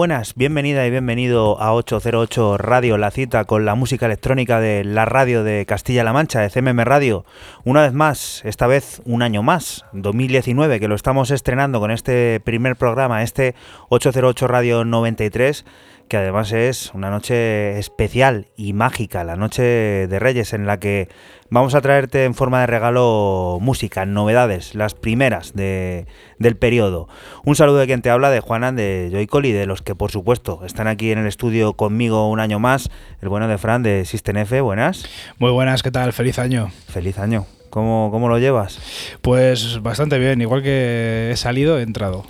Buenas, bienvenida y bienvenido a 808 Radio, la cita con la música electrónica de la radio de Castilla-La Mancha, de CMM Radio. Una vez más, esta vez un año más, 2019, que lo estamos estrenando con este primer programa, este 808 Radio 93 que además es una noche especial y mágica, la noche de Reyes, en la que vamos a traerte en forma de regalo música, novedades, las primeras de, del periodo. Un saludo de quien te habla, de Juanan, de Joycol y de los que por supuesto están aquí en el estudio conmigo un año más, el bueno de Fran de System F, buenas. Muy buenas, ¿qué tal? Feliz año. Feliz año. ¿Cómo, cómo lo llevas? Pues bastante bien, igual que he salido, he entrado.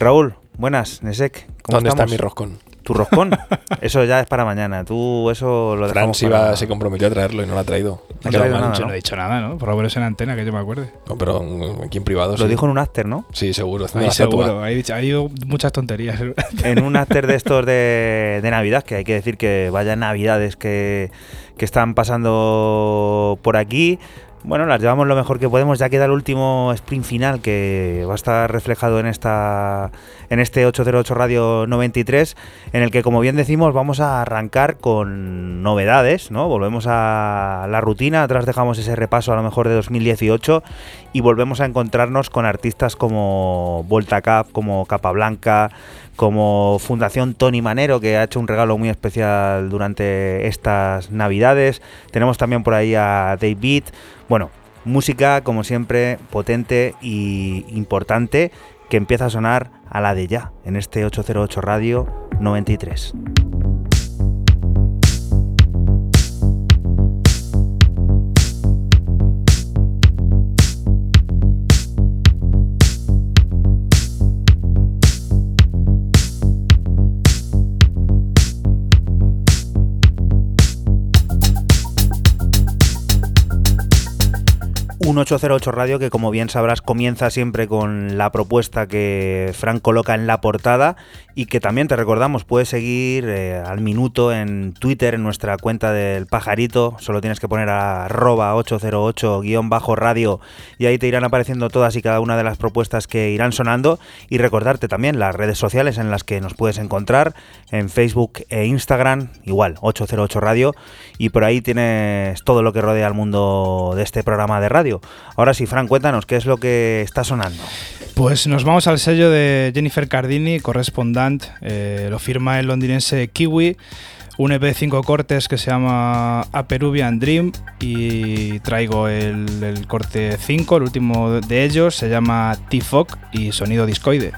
Raúl, buenas, Nesek. ¿Cómo ¿Dónde está mi roscón? Tu roscón, eso ya es para mañana. Tú eso lo Fran se, iba, se comprometió a traerlo y no lo ha traído. No, no, nada, no, he dicho nada, ¿no? Por lo menos en antena, que yo me acuerde. No, pero aquí en privado. Lo sí. dijo en un after, ¿no? Sí, seguro. Ahí seguro. Ha ido muchas tonterías. En un after de estos de, de, Navidad, que hay que decir que vaya Navidades que, que están pasando por aquí bueno, las llevamos lo mejor que podemos. Ya queda el último sprint final que va a estar reflejado en esta en este 808 Radio 93, en el que, como bien decimos, vamos a arrancar con novedades, ¿no? Volvemos a la rutina, atrás dejamos ese repaso a lo mejor de 2018 y volvemos a encontrarnos con artistas como Volta Cap, como Capa Blanca, como Fundación Tony Manero, que ha hecho un regalo muy especial durante estas Navidades. Tenemos también por ahí a David. Bueno, música como siempre potente y importante que empieza a sonar a la de ya en este 808 Radio 93. 808 Radio, que como bien sabrás comienza siempre con la propuesta que Frank coloca en la portada y que también te recordamos puedes seguir eh, al minuto en Twitter, en nuestra cuenta del pajarito, solo tienes que poner a arroba 808-radio y ahí te irán apareciendo todas y cada una de las propuestas que irán sonando. Y recordarte también las redes sociales en las que nos puedes encontrar, en Facebook e Instagram, igual 808 Radio. Y por ahí tienes todo lo que rodea al mundo de este programa de radio. Ahora sí, Fran, cuéntanos, ¿qué es lo que está sonando? Pues nos vamos al sello de Jennifer Cardini, correspondant, eh, lo firma el londinense Kiwi, un EP de cinco cortes que se llama A Peruvian Dream y traigo el, el corte 5, el último de ellos, se llama T-Fog y sonido discoide.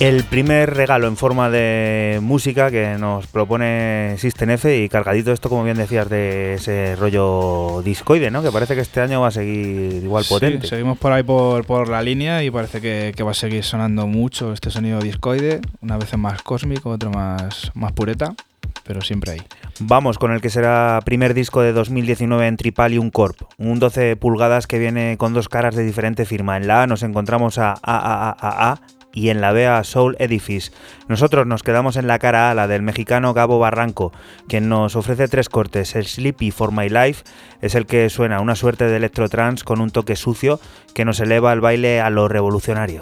El primer regalo en forma de música que nos propone System F y cargadito esto, como bien decías, de ese rollo discoide, ¿no? Que parece que este año va a seguir igual potente. Sí, seguimos por ahí por, por la línea y parece que, que, va a seguir sonando mucho este sonido discoide, una vez más cósmico, más, más pureta, pero siempre ahí. Vamos con el que será primer disco de 2019 en Tripalium Corp, un 12 pulgadas que viene con dos caras de diferente firma. En la A nos encontramos a AAAA y en la B a Soul Edifice. Nosotros nos quedamos en la cara A, la del mexicano Gabo Barranco, quien nos ofrece tres cortes. El Sleepy for My Life es el que suena una suerte de electrotrance con un toque sucio que nos eleva al baile a lo revolucionario.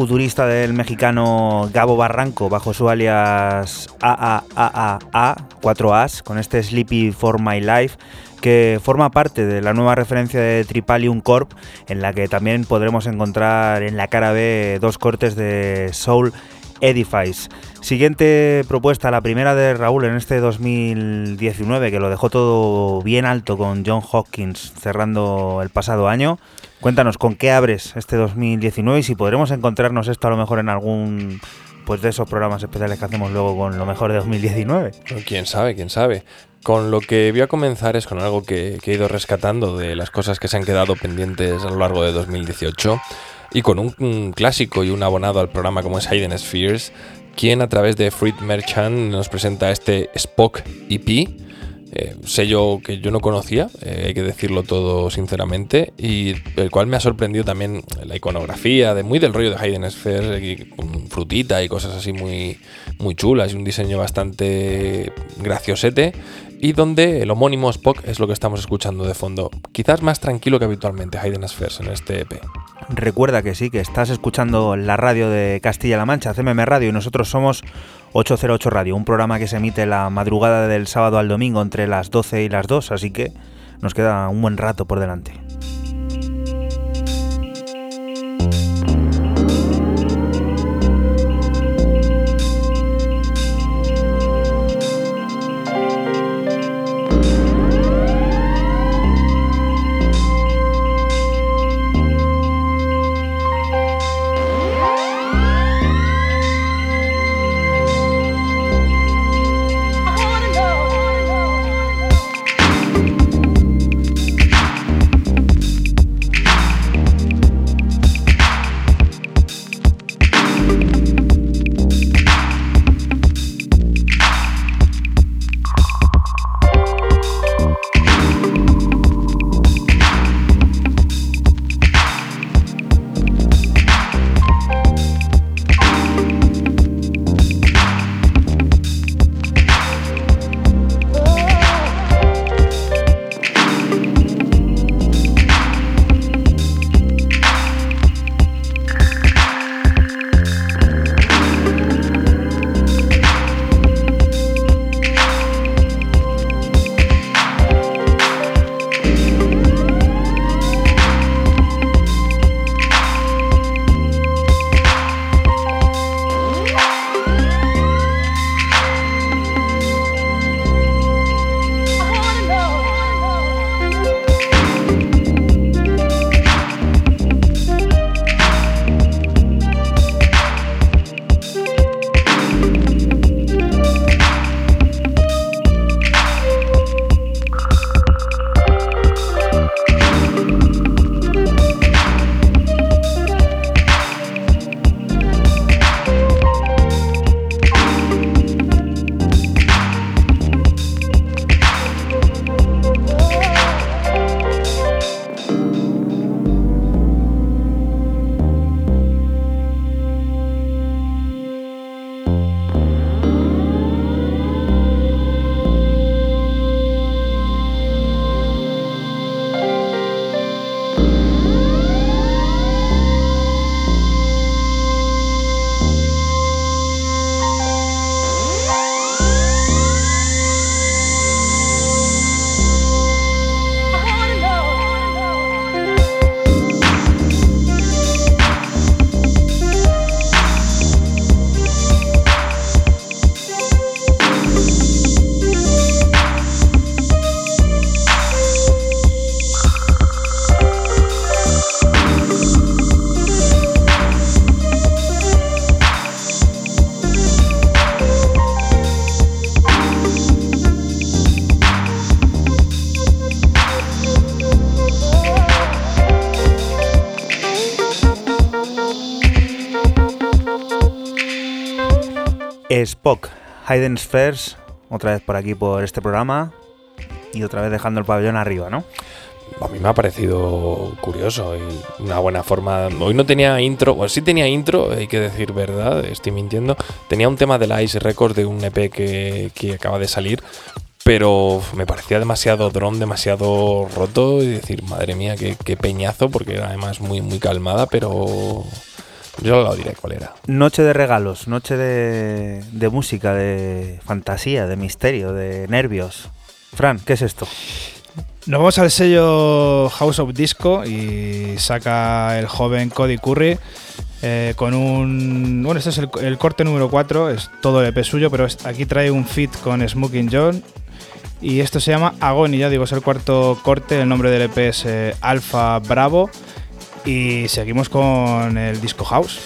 Futurista del mexicano Gabo Barranco bajo su alias AAAA, 4As, con este Sleepy for My Life, que forma parte de la nueva referencia de Tripalium Corp, en la que también podremos encontrar en la cara B dos cortes de Soul Edifice. Siguiente propuesta, la primera de Raúl en este 2019, que lo dejó todo bien alto con John Hopkins cerrando el pasado año. Cuéntanos, ¿con qué abres este 2019 y si podremos encontrarnos esto a lo mejor en algún pues de esos programas especiales que hacemos luego con lo mejor de 2019? Quién sabe, quién sabe. Con lo que voy a comenzar es con algo que, he ido rescatando de las cosas que se han quedado pendientes a lo largo de 2018 y con un, clásico y un abonado al programa como es Hayden Spheres, quien a través de Fruit Merchant nos presenta este Spock EP Eh, sello que yo no conocía, eh, hay que decirlo todo sinceramente, y el cual me ha sorprendido también la iconografía, de muy del rollo de Hayden Sphere, frutita y cosas así muy, muy chulas, y un diseño bastante graciosete, y donde el homónimo Spock es lo que estamos escuchando de fondo. Quizás más tranquilo que habitualmente Hayden Spheres en este EP. Recuerda que sí, que estás escuchando la radio de Castilla-La Mancha, CMM Radio, y nosotros somos 808 Radio, un programa que se emite la madrugada del sábado al domingo entre las 12 y las 2, así que nos queda un buen rato por delante. Spock, Hayden Spheres, otra vez por aquí por este programa y otra vez dejando el pabellón arriba, ¿no? A mí me ha parecido curioso y una buena forma. Hoy no tenía intro, o sí tenía intro, hay que decir verdad, estoy mintiendo. Tenía un tema de la Ice Records de un EP que, acaba de salir, pero me parecía demasiado dron, demasiado roto y decir, madre mía, qué, qué peñazo, porque era además muy, muy calmada, pero yo lo diré cuál era. Noche de regalos, noche de, música, de fantasía, de misterio, de nervios. Fran, ¿qué es esto? Nos vamos al sello House of Disco y saca el joven Cody Curry eh, con un... Bueno, este es el, corte número 4, es todo el EP suyo, pero aquí trae un fit con Smoking John y esto se llama Agony, ya digo, es el cuarto corte, el nombre del EP es eh, Alpha Bravo y seguimos con el disco house.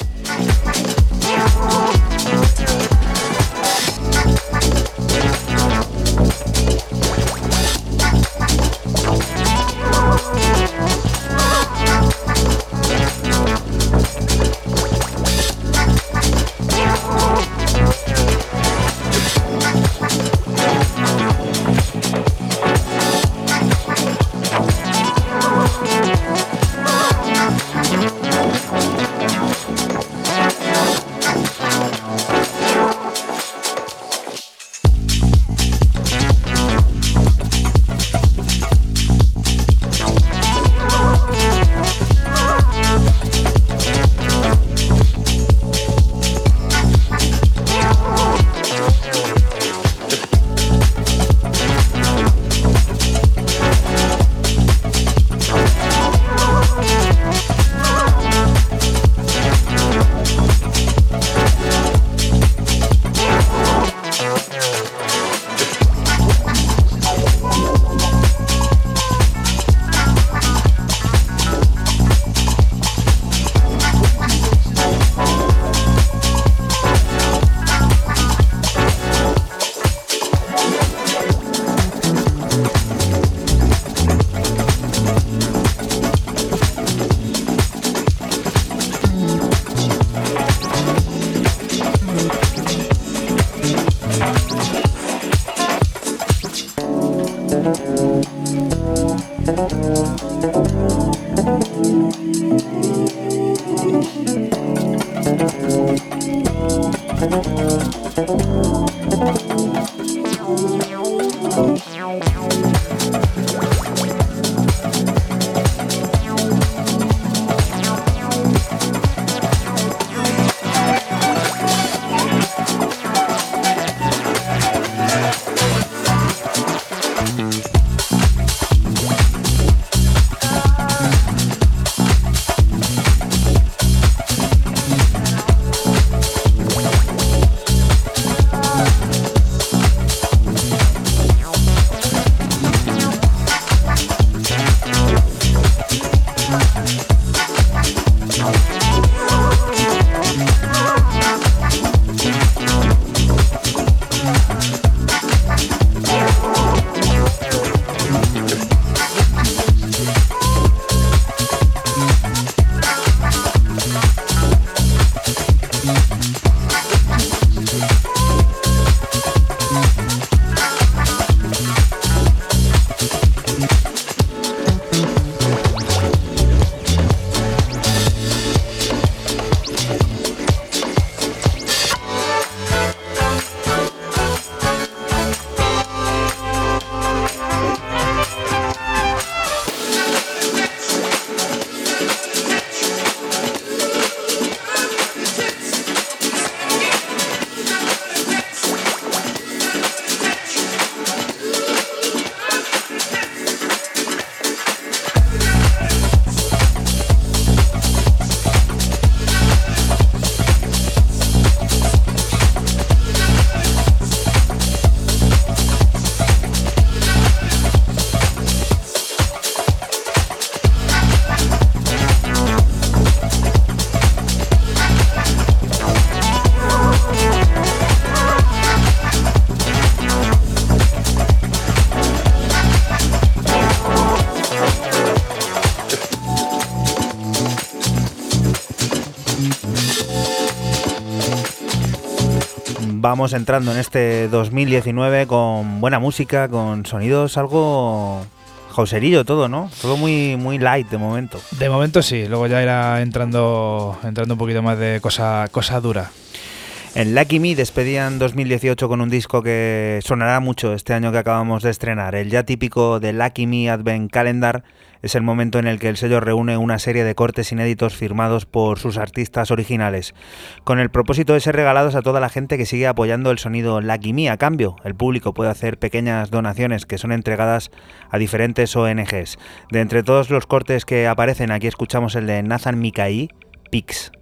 Vamos entrando en este 2019 con buena música, con sonidos algo Joserillo todo, ¿no? Todo muy, muy light de momento. De momento sí, luego ya irá entrando, entrando un poquito más de cosa, cosa dura. En Lucky Me despedían 2018 con un disco que sonará mucho este año que acabamos de estrenar, el ya típico de Lucky Me Advent Calendar, es el momento en el que el sello reúne una serie de cortes inéditos firmados por sus artistas originales, con el propósito de ser regalados a toda la gente que sigue apoyando el sonido Lucky Me. A cambio, el público puede hacer pequeñas donaciones que son entregadas a diferentes ONGs. De entre todos los cortes que aparecen, aquí escuchamos el de Nathan Mikai, Pix.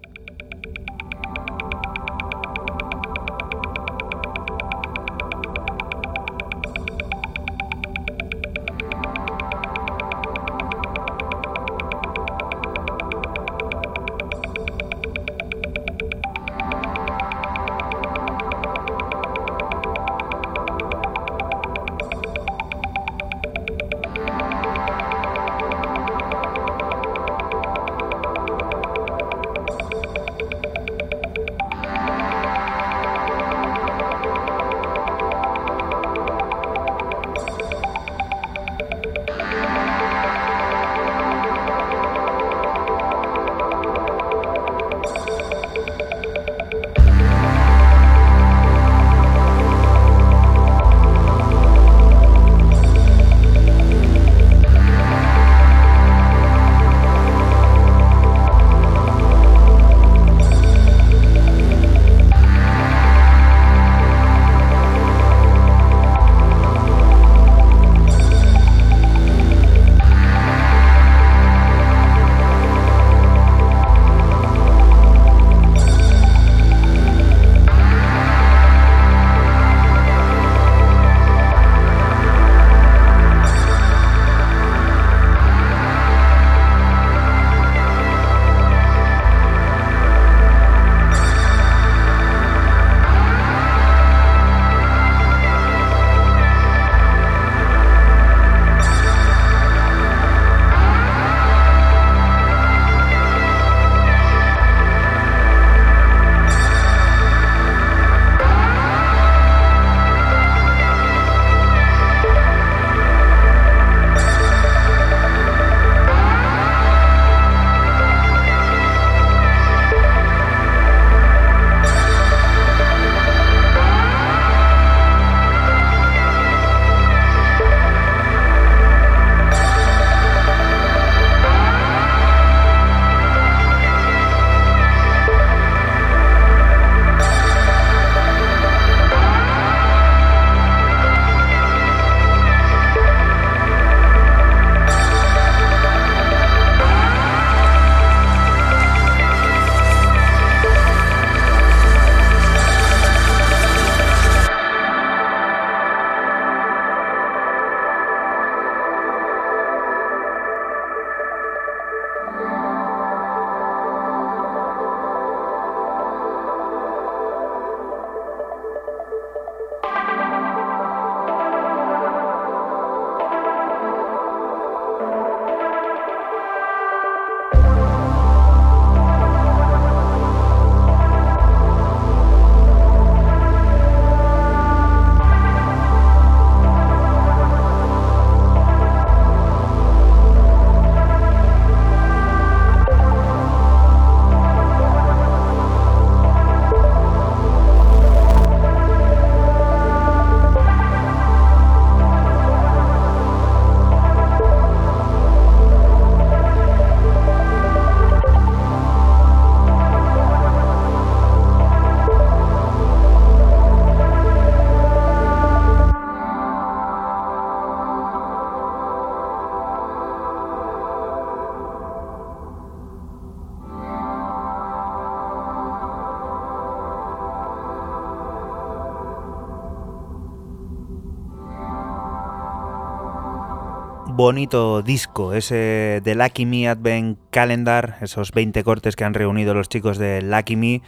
Bonito disco, ese de Lucky Me Advent Calendar, esos 20 cortes que han reunido los chicos de Lucky Me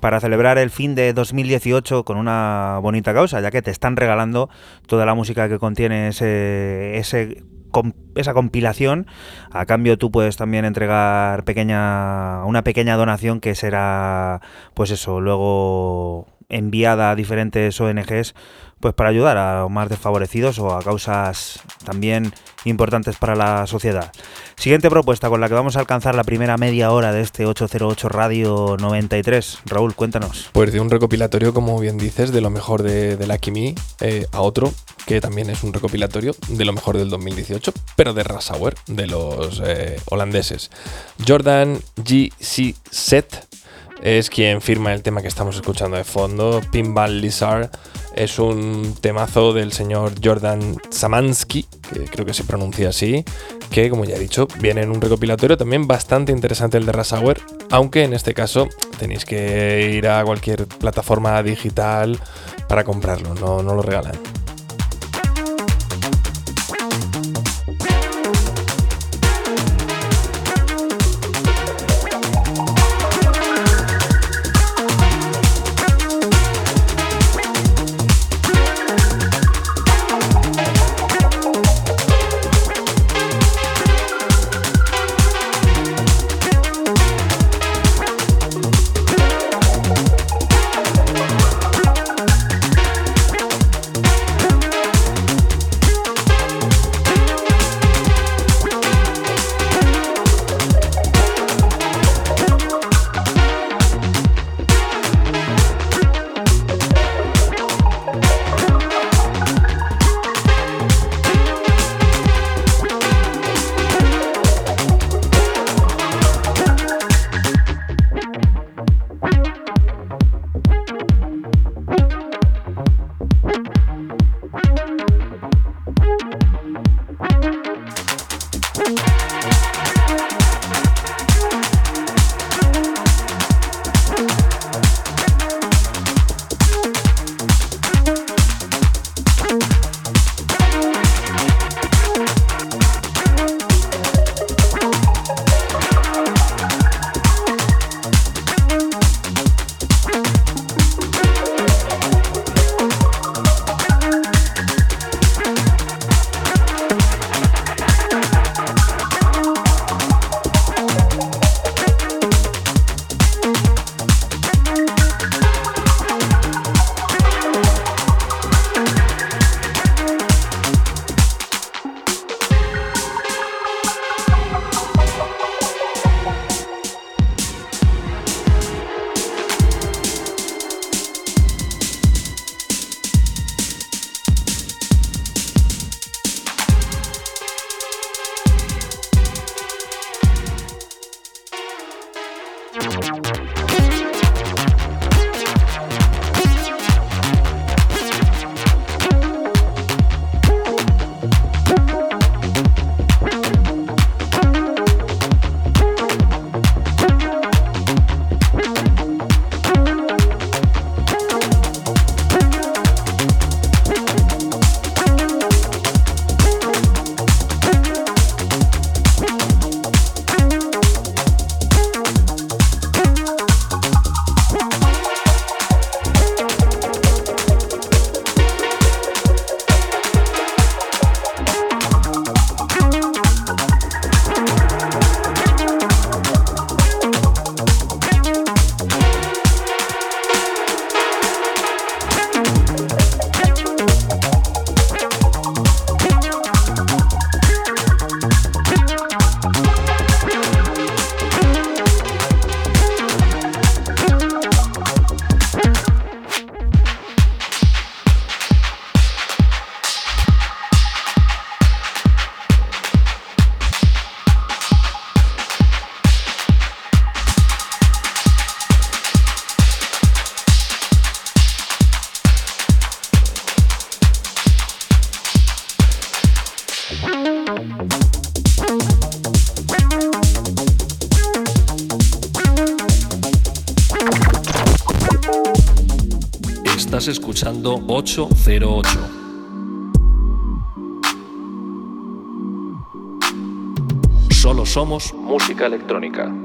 para celebrar el fin de 2018 con una bonita causa, ya que te están regalando toda la música que contiene ese, ese esa compilación. A cambio tú puedes también entregar pequeña una pequeña donación que será pues eso, luego enviada a diferentes ONGs pues para ayudar a más desfavorecidos o a causas también importantes para la sociedad. Siguiente propuesta con la que vamos a alcanzar la primera media hora de este 808 Radio 93. Raúl, cuéntanos. Pues de un recopilatorio, como bien dices, de lo mejor de, de Lucky Me eh, a otro, que también es un recopilatorio de lo mejor del 2018, pero de Rassauer, de los eh, holandeses. Jordan G.C. Set es quien firma el tema que estamos escuchando de fondo, Pinball Lizard. Es un temazo del señor Jordan Samansky, que creo que se pronuncia así, que como ya he dicho, viene en un recopilatorio también bastante interesante el de Rasauer, aunque en este caso tenéis que ir a cualquier plataforma digital para comprarlo, no, no lo regalan. Solo somos música electrónica.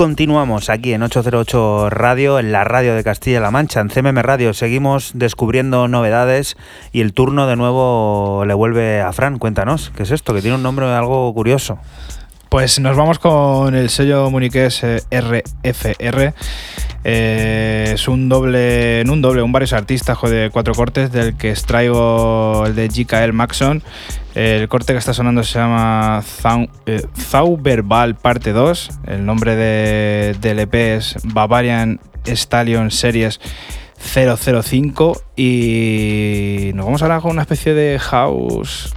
Continuamos aquí en 808 Radio, en la radio de Castilla-La Mancha, en CMM Radio. Seguimos descubriendo novedades y el turno de nuevo le vuelve a Fran. Cuéntanos, ¿qué es esto? Que tiene un nombre algo curioso. Pues nos vamos con el sello muniqués RFR. Eh, es un doble, en un doble, un varios artistas de cuatro cortes, del que extraigo el de GKL Maxon. El corte que está sonando se llama eh, Zauberbal Parte 2. El nombre de, del EP es Bavarian Stallion Series 005. Y nos vamos ahora con una especie de house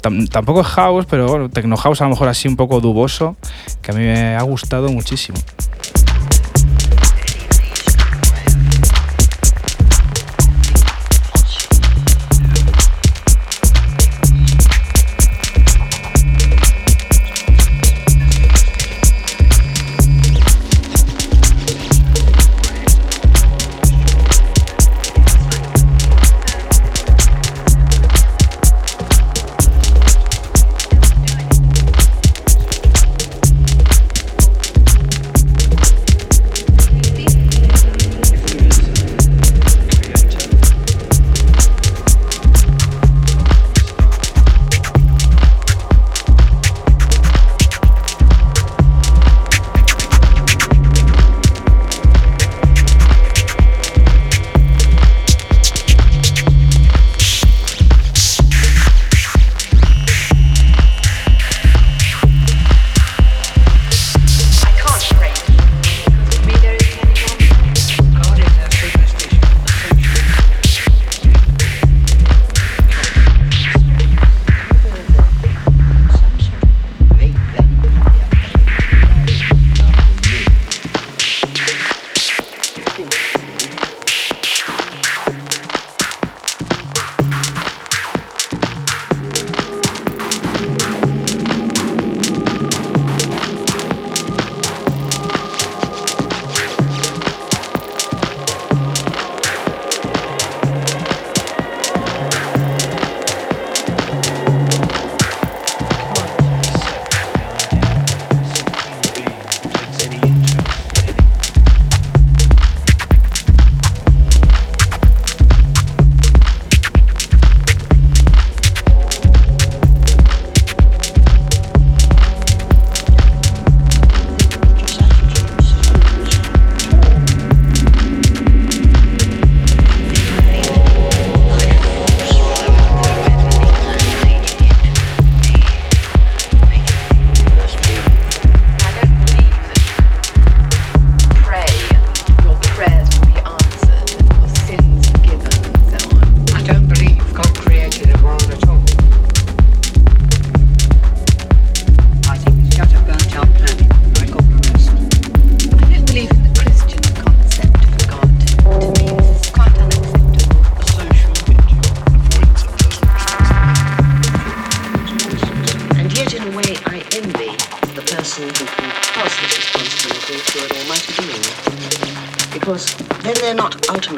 tampoco es house, pero bueno, techno house a lo mejor así un poco duboso, que a mí me ha gustado muchísimo.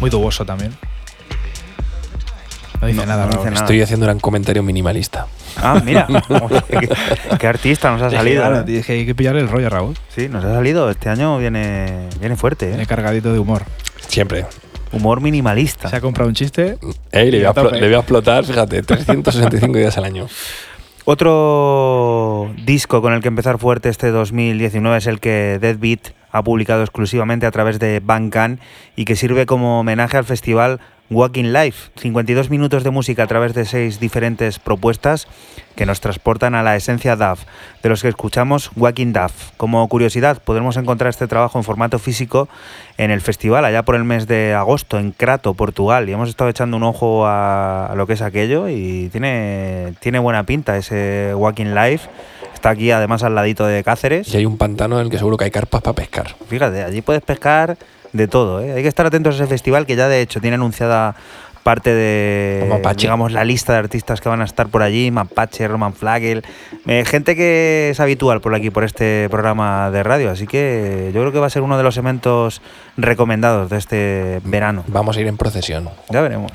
Muy duboso también. No dice nada, Raúl. Estoy haciendo un comentario minimalista. Ah, mira, qué, artista nos ha salido. Claro, ¿eh? hay que pillar el rollo, Raúl. Sí, nos ha salido. Este año viene, viene fuerte. ¿eh? Viene cargadito de humor. Siempre. Humor minimalista. Se ha comprado un chiste. le, voy a, explotar, fíjate, 365 días al año. Otro disco con el que empezar fuerte este 2019 es el que Deadbeat ha publicado exclusivamente a través de Bandcamp y que sirve como homenaje al festival Walking Life, 52 minutos de música a través de seis diferentes propuestas que nos transportan a la esencia DAF, de los que escuchamos Walking DAF. Como curiosidad, podremos encontrar este trabajo en formato físico en el festival allá por el mes de agosto en Crato, Portugal, y hemos estado echando un ojo a, lo que es aquello y tiene, tiene buena pinta ese Walking Life. Está aquí además al ladito de Cáceres. Y hay un pantano en el que seguro que hay carpas para pescar. Fíjate, allí puedes pescar de todo. ¿eh? Hay que estar atentos a ese festival que ya de hecho tiene anunciada parte de digamos la lista de artistas que van a estar por allí, Mapache, Roman Flagel, eh, gente que es habitual por aquí por este programa de radio, así que yo creo que va a ser uno de los eventos recomendados de este verano. Vamos a ir en procesión. Ya veremos.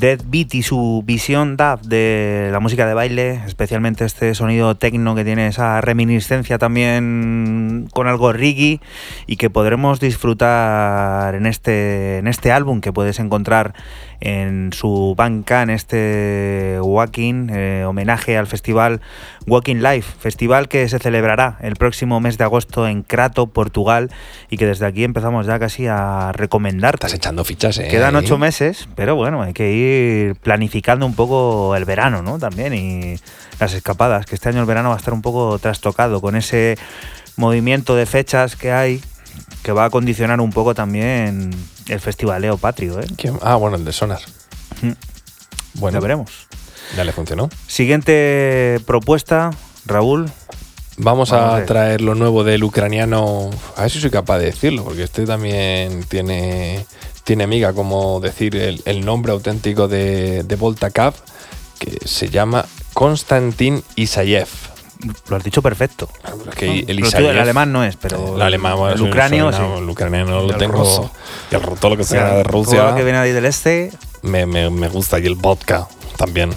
Dead Beat y su visión DAF de la música de baile, especialmente este sonido tecno que tiene esa reminiscencia también con algo reggae y que podremos disfrutar en este, en este álbum que puedes encontrar en su banca, en este Walking, eh, homenaje al festival Walking Life, festival que se celebrará el próximo mes de agosto en Crato, Portugal, y que desde aquí empezamos ya casi a recomendar. Estás echando fichas, ¿eh? Quedan ocho meses, pero bueno, hay que ir planificando un poco el verano, ¿no? También y las escapadas, que este año el verano va a estar un poco trastocado con ese movimiento de fechas que hay que va a condicionar un poco también el festivaleo patrio. ¿eh? ¿Quién? Ah, bueno, el de Sonar. Bueno, Ya veremos. ya le funcionó. Siguiente propuesta, Raúl. Vamos, Vamos a traer lo nuevo del ucraniano. A ver si soy capaz de decirlo, porque este también tiene, tiene miga, como decir el, el nombre auténtico de, de Volta Cup, que se llama Konstantin Isayev. Lo has dicho perfecto. Claro, pero es que No, el tú, alemán no es, pero el alemán, bueno, el ucranio soy- no, sí. el ucraniano lo El tengo. ruso. El, todo lo que sea de Todo Rusia lo que viene ahí del este. me, me- me gusta y el vodka también.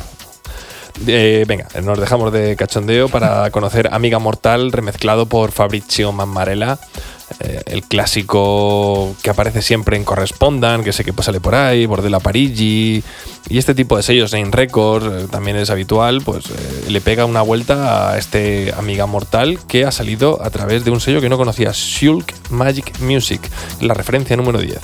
Eh, venga, nos dejamos de cachondeo para conocer Amiga Mortal remezclado por Fabrizio Mammarella, eh, el clásico que aparece siempre en Correspondan, que sé que sale por ahí, Bordella Parigi y este tipo de sellos en Records eh, también es habitual, pues le pega una vuelta a este Amiga Mortal que ha salido a través de un sello que no conocía, Shulk Magic Music, la referencia número 10.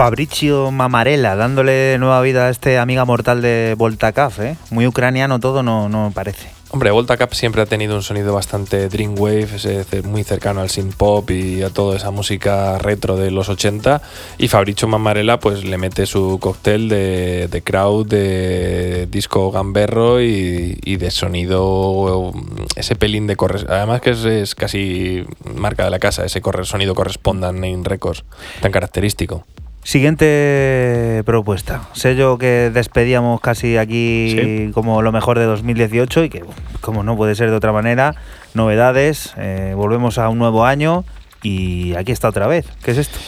Fabrizio Mamarella dándole nueva vida a este amiga mortal de Voltacaf, ¿eh? Muy ucraniano todo, no, no parece. Hombre, Volta Cup siempre ha tenido un sonido bastante Dreamwave, muy cercano al synth pop y a toda esa música retro de los 80. Y Fabricio Mamarella pues le mete su cóctel de, crowd, de disco gamberro y, de sonido, ese pelín de corres. Además que es, casi marca de la casa, ese corre, sonido correspondan en Records, tan característico. Siguiente propuesta. Sello que despedíamos casi aquí Sí. como lo mejor de 2018 y que, como no puede ser de otra manera, novedades. eh, volvemos a un nuevo año y aquí está otra vez. ¿Qué es esto?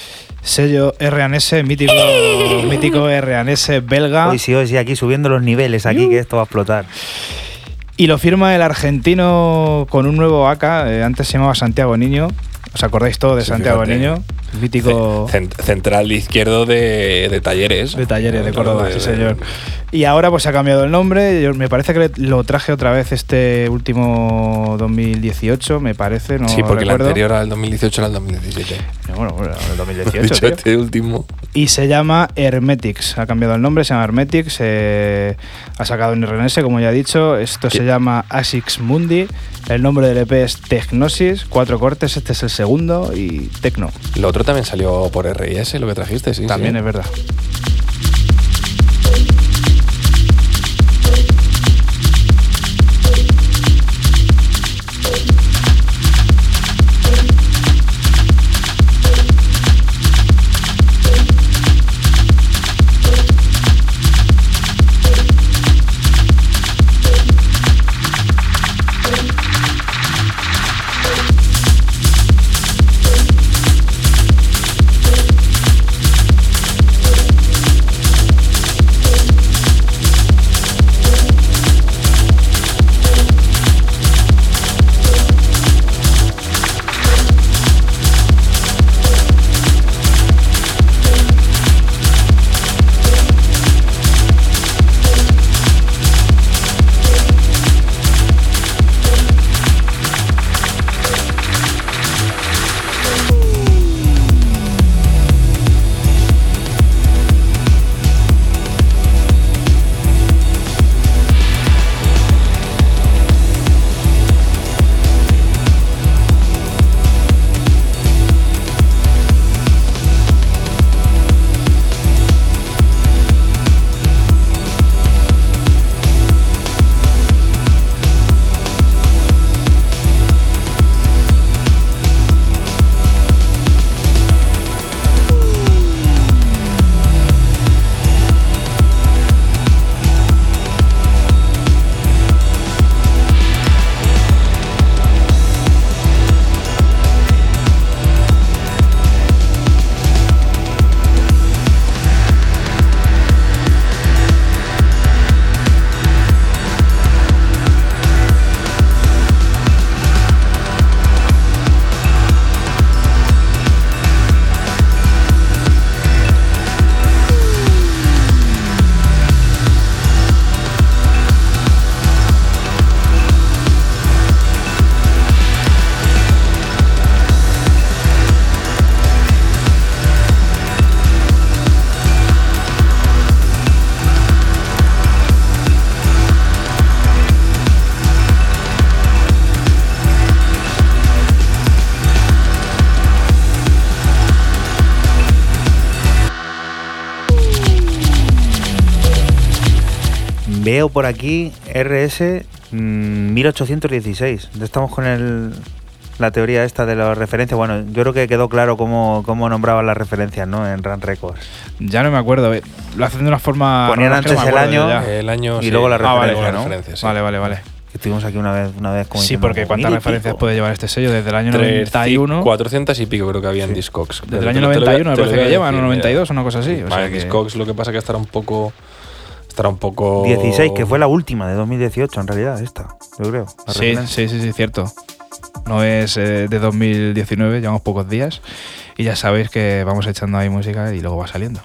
Sello R&S, mítico, mítico R&S belga. Hoy sí, hoy sí, aquí subiendo los niveles, aquí que esto va a explotar. Y lo firma el argentino con un nuevo AK, eh, antes se llamaba Santiago Niño. ¿Os acordáis todo de Sí, Santiago fíjate. Niño? Mítico Cent- central izquierdo de, de talleres. de Talleres de Córdoba, de- sí señor. Y ahora pues ha cambiado el nombre. Yo- me parece que lo traje otra vez este último 2018, me parece. No sí, porque recuerdo. el anterior al 2018 era el 2017. Bueno, bueno, el He 2018. dicho tío. este último. Y se llama Hermetics. Ha cambiado el nombre, se llama Hermetics. eh, ha sacado un RNS, como ya he dicho. Esto ¿Qué? se llama Asics Mundi. El nombre del EP es Technosis. Cuatro cortes, este es el segundo. Y Tecno. Lo otro también salió por RIS, lo que trajiste, sí. También sí. es verdad. Por aquí RS mm, 1816. Ya Estamos con el, la teoría esta de las referencias. Bueno, yo creo que quedó claro cómo, cómo nombraban las referencias, ¿no? En Run Records. Ya no me acuerdo. eh, Lo hacen de una forma. Ponían es no antes el año. El año Y sí, luego la Ah, vale, referencia, la ¿no? referencia, sí. Vale, vale, vale. Que estuvimos aquí una vez, una vez como Sí, porque ¿cuántas "Mil y referencias pico". puede llevar este sello? Desde el año Tres- 91. 400 y pico creo que había en Discogs. Desde el año lo- te lo voy a- 91 me parece que llevan, o decir, 92, mira. una cosa así. O Vale, sea que- Discogs lo que pasa que estará un poco... Estará un poco... 16, que fue la última de 2018, en realidad, esta, yo creo. sí, sí, sí, cierto. No es eh, de 2019, llevamos pocos días. Y ya sabéis que vamos echando ahí música y luego va saliendo.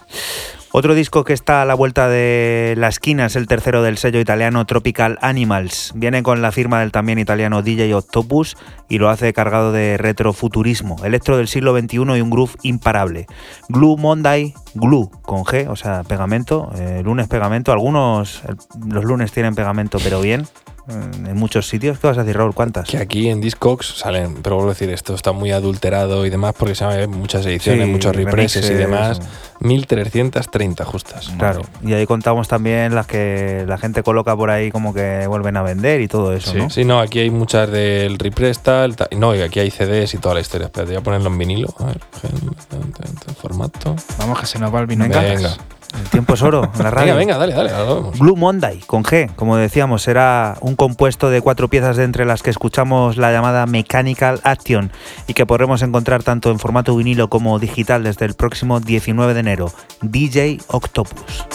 Otro disco que está a la vuelta de la esquina es el tercero del sello italiano Tropical Animals. Viene con la firma del también italiano DJ Octopus y lo hace cargado de retrofuturismo, electro del siglo XXI y un groove imparable. Glue Monday, glue con G, o sea, pegamento, eh, lunes pegamento. Algunos los lunes tienen pegamento, pero bien, en muchos sitios. ¿Qué vas a decir, Raúl? ¿Cuántas? Que aquí en Discogs salen, pero vuelvo a decir, esto está muy adulterado y demás porque se llaman muchas ediciones, Sí, muchos represses y demás. o- 1330 justas. Claro, y ahí contamos también las que la gente coloca por ahí como que vuelven a vender y todo eso, Sí. ¿no? Sí, no, aquí hay muchas del repress tal, tal- No, y aquí hay CDs y toda la historia. Espérate, voy a ponerlo en vinilo. A ver, formato. Vamos que se nos va el vino en Venga. El tiempo es oro en la radio. Venga, venga, dale, dale. Blue Monday, con G, como decíamos, será un compuesto de cuatro piezas de entre las que escuchamos la llamada Mechanical Action y que podremos encontrar tanto en formato vinilo como digital desde el próximo 19 de enero. DJ Octopus.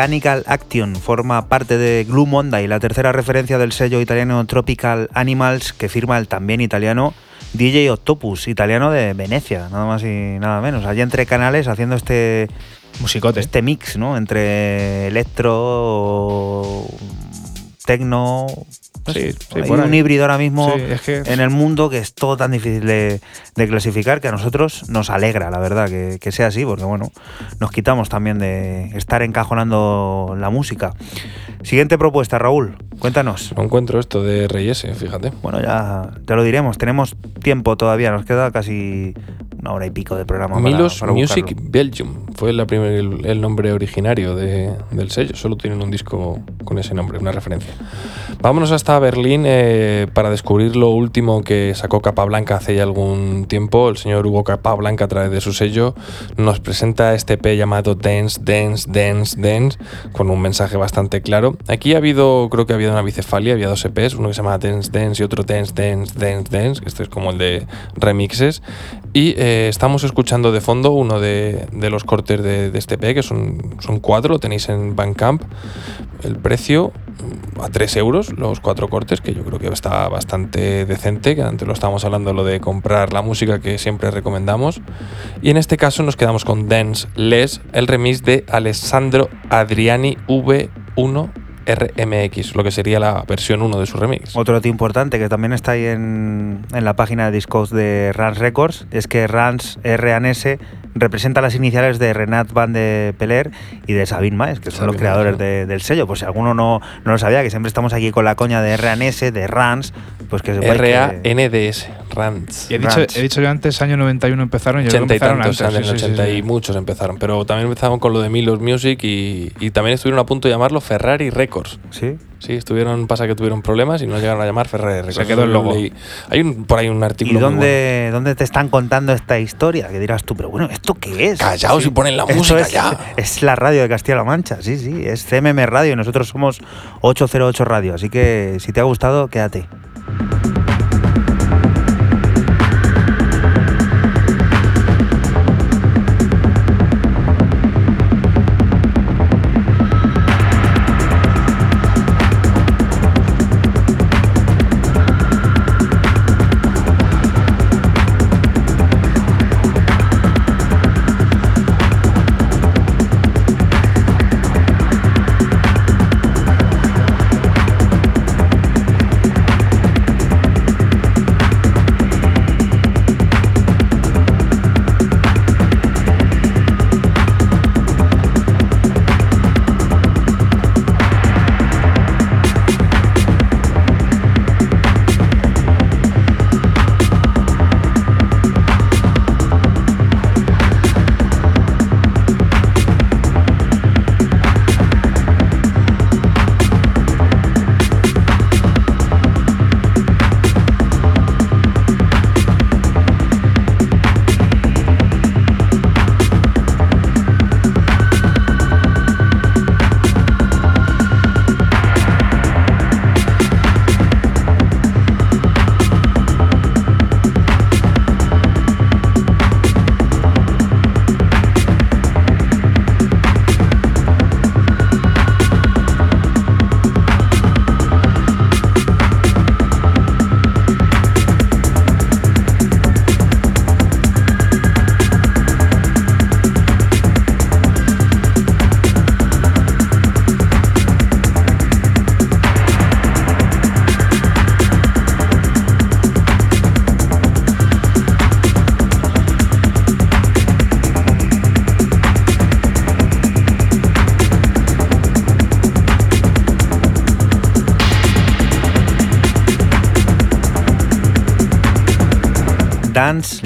Mechanical Action forma parte de Glue Monday, la tercera referencia del sello italiano Tropical Animals que firma el también italiano DJ Octopus, italiano de Venecia, nada más y nada menos. Allí entre canales haciendo este Musicote. este mix, ¿no? Entre electro, tecno. no Sí, sí, hay un híbrido ahora mismo Sí, es que- en el mundo que es todo tan difícil de, de clasificar que a nosotros nos alegra, la verdad, que, que sea así, porque bueno, nos quitamos también de estar encajonando la música. Siguiente propuesta, Raúl, cuéntanos. No encuentro esto de Reyes, fíjate. Bueno, ya te lo diremos, tenemos tiempo todavía, nos queda casi una hora y pico de programa. Milos para Music. Belgium fue la primer- el, el nombre originario de- del sello. Solo tienen un disco con ese nombre, una referencia. Vámonos hasta Berlín eh, para descubrir lo último que sacó Capablanca hace ya algún tiempo. El señor Hugo Capablanca, a través de su sello, nos presenta este EP llamado Dance, Dance, Dance, Dance, con un mensaje bastante claro. Aquí ha habido, creo que ha habido una bicefalia, había dos EPs, uno que se llama Dance, Dance y otro Dance, Dance, Dance, Dance, que este es como el de remixes. Y eh, estamos escuchando de fondo uno de, de los cortes de, este EP, que son, son cuatro, lo tenéis en Bandcamp. El precio mm, a 3 euros, los cuatro cortes, que yo creo que está bastante decente, que antes lo estábamos hablando, lo de comprar la música que siempre recomendamos. Y en este caso nos quedamos con Dance Less, el remix de Alessandro Adriani V1 RMX, lo que sería la versión 1 de su remix. Otro dato importante que también está ahí en, en la página de discos de Rans Records es que Rans RANS representa las iniciales de Renat Van de Peler y de Sabine Maes, que son los Sabine creadores Maes, sí. de- del sello. Pues si alguno no, no lo sabía, que siempre estamos aquí con la coña de RANS, de Rans, pues que que- R-A-N-D-S, Rants. Y he dicho, he dicho yo antes, año 91 empezaron. Creo 80 que y empezaron tantos, antes. sí, sí, 80 sí, y sí. muchos empezaron. Pero también empezaron con lo de Milos Music y, y también estuvieron a punto de llamarlo Ferrari Records. ¿Sí? Sí, estuvieron, pasa que tuvieron problemas y no llegaron a llamar Ferrari Records. quedó el logo. Hay un, por ahí un ¿Y artículo. muy dónde, dónde te están contando esta historia? Que dirás tú, pero bueno, ¿esto qué es? Callaos y ponen la Esto música es, ya. Es la radio de Castilla-La Mancha, sí, sí, es CMM Radio y nosotros somos 808 Radio, así que si te ha gustado, quédate.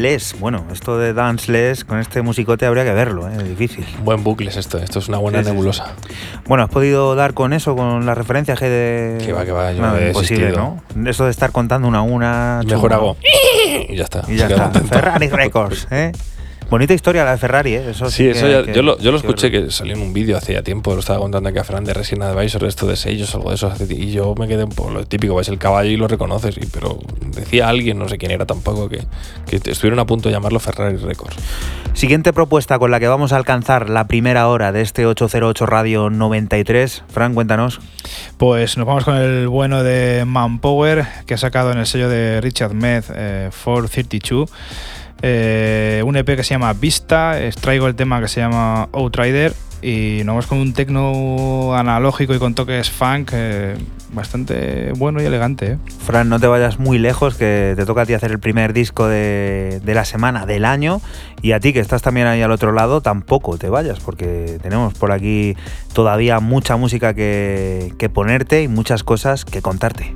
Danceless. Bueno, esto de Danceless con este musicote habría que verlo, ¿eh? difícil. Buen bucle es esto. Esto es una buena Sí, sí, nebulosa. Bueno, ¿has podido dar con eso, con la referencia que de. Que va, que va, yo No, he imposible, existido. ¿no? Eso de estar contando una a una. Mejor hago. Y ya está. Y ya está. Ferrari Records, ¿eh? Bonita historia la de Ferrari, ¿eh? Eso sí, sí eso que- ya- que- yo, lo, yo lo que escuché que salió en un vídeo hacía tiempo, lo estaba contando aquí a Fran de Resident Advisor, esto de sellos, algo de eso, y yo me quedé un poco lo típico, ves el caballo y lo reconoces, y, pero decía alguien, no sé quién era tampoco, que, que estuvieron a punto de llamarlo Ferrari Records. Siguiente propuesta con la que vamos a alcanzar la primera hora de este 808 Radio 93. Fran, cuéntanos. Pues nos vamos con el bueno de Manpower, que ha sacado en el sello de Richard Meth eh, 432. eh, un EP que se llama Vista, extraigo el tema que se llama Outrider y nos vamos con un tecno analógico y con toques funk eh, bastante bueno y elegante. ¿eh? Fran, no te vayas muy lejos, que te toca a ti hacer el primer disco de, de la semana, del año. Y a ti, que estás también ahí al otro lado, tampoco te vayas, porque tenemos por aquí todavía mucha música que, que ponerte y muchas cosas que contarte.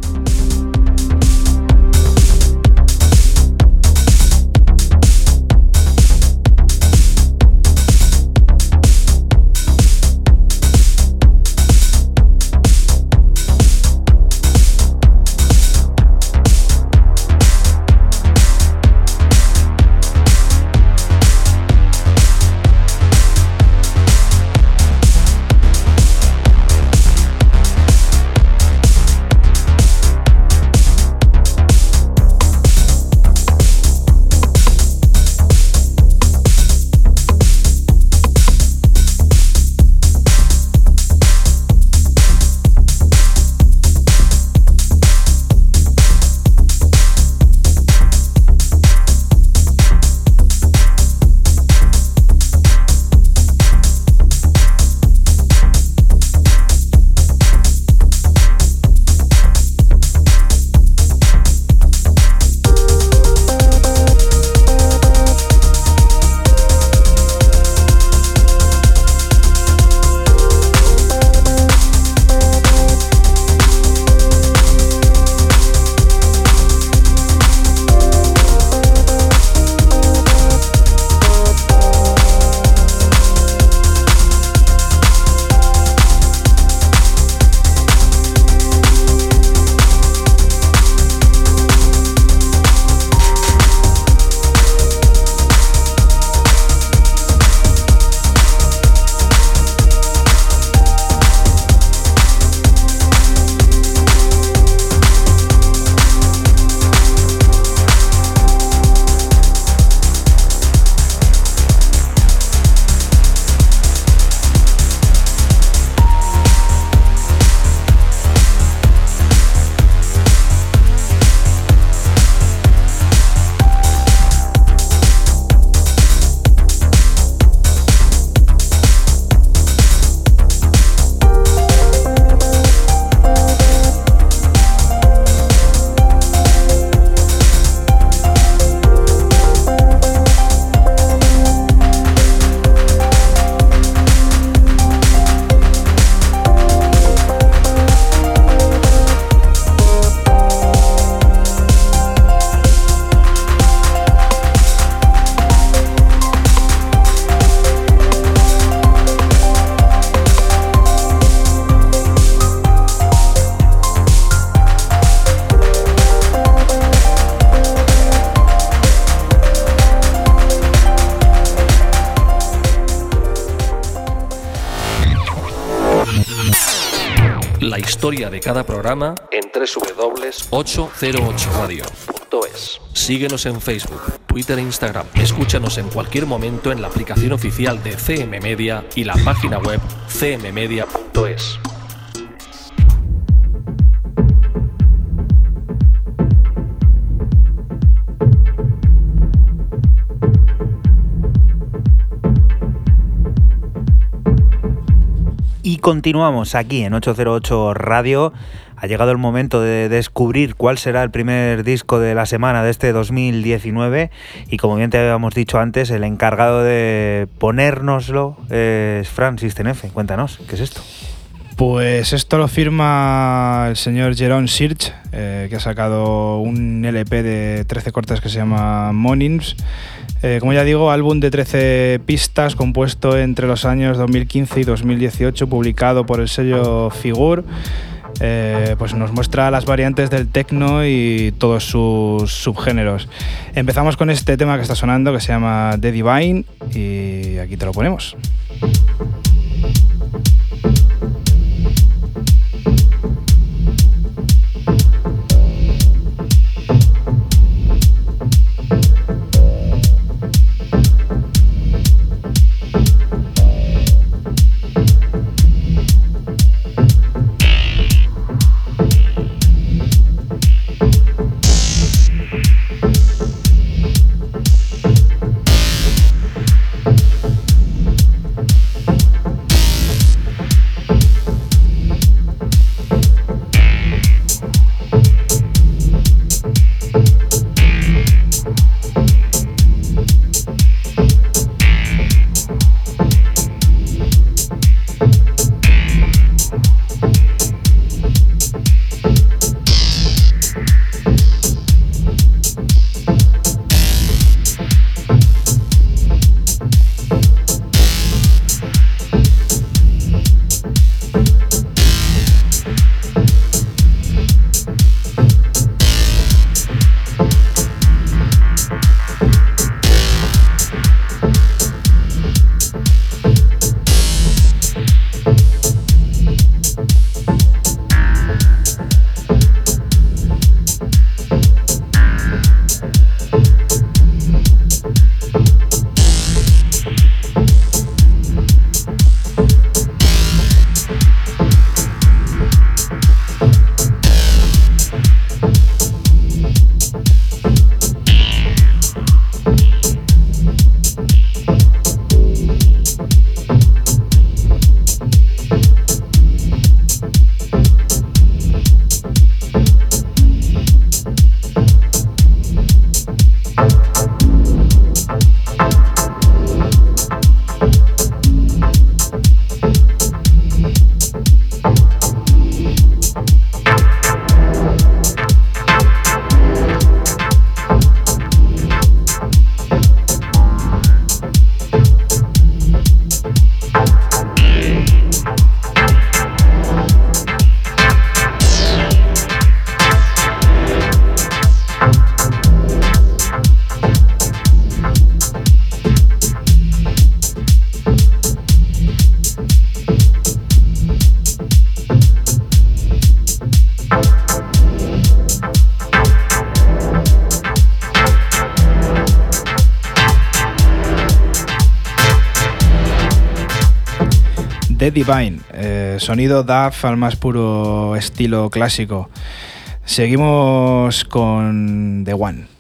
Programa en www.808radio.es. Síguenos en Facebook, Twitter e Instagram. Escúchanos en cualquier momento en la aplicación oficial de CM Media y la página web cmmedia.es. Y continuamos aquí en 808 Radio. Ha llegado el momento de descubrir cuál será el primer disco de la semana de este 2019 y como bien te habíamos dicho antes, el encargado de ponérnoslo es Fran System F. Cuéntanos, ¿qué es esto? Pues esto lo firma el señor Jerome Sirch, eh, que ha sacado un LP de 13 cortes que se llama Mornings. Eh, como ya digo, álbum de 13 pistas compuesto entre los años 2015 y 2018, publicado por el sello Figur. Eh, pues nos muestra las variantes del techno y todos sus subgéneros. Empezamos con este tema que está sonando que se llama The Divine y aquí te lo ponemos. Eh, sonido DAF al más puro estilo clásico. Seguimos con The One.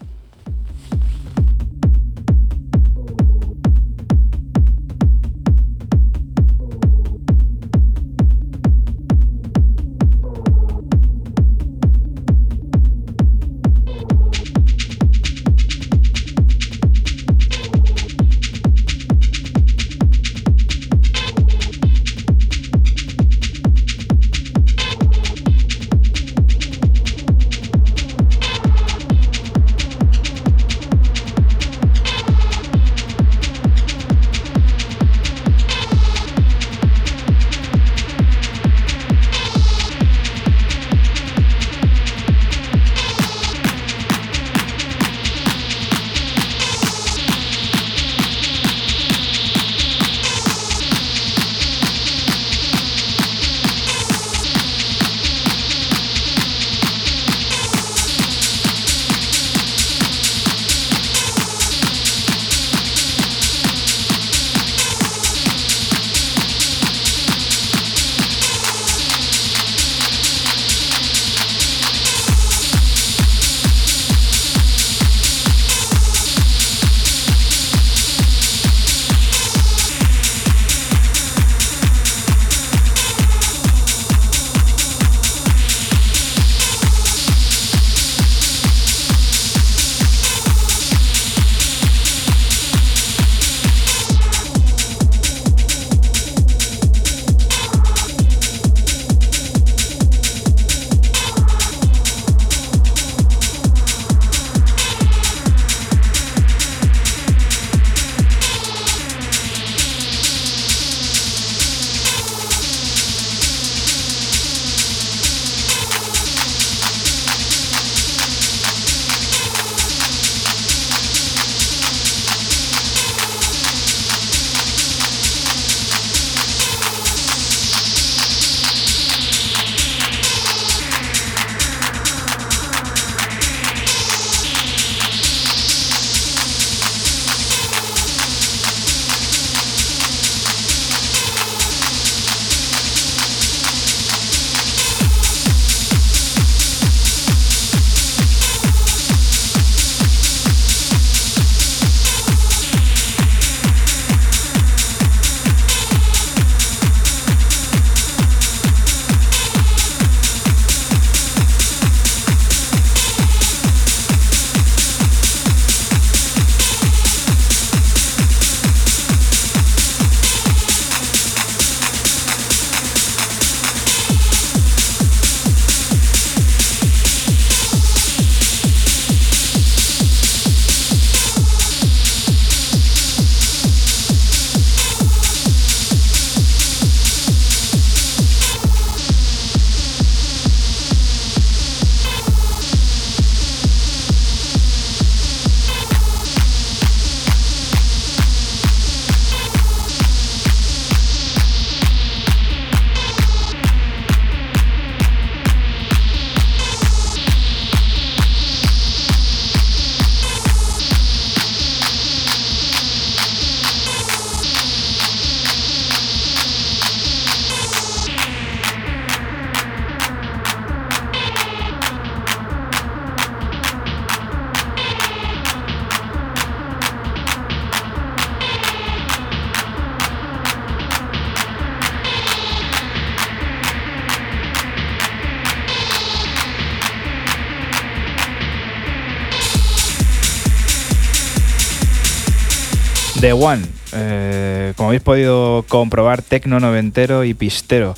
The One, eh, como habéis podido comprobar, tecno noventero y pistero.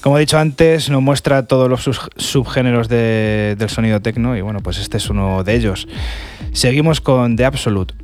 Como he dicho antes, nos muestra todos los subgéneros del sonido tecno y bueno, pues este es uno de ellos. Seguimos con The Absolute.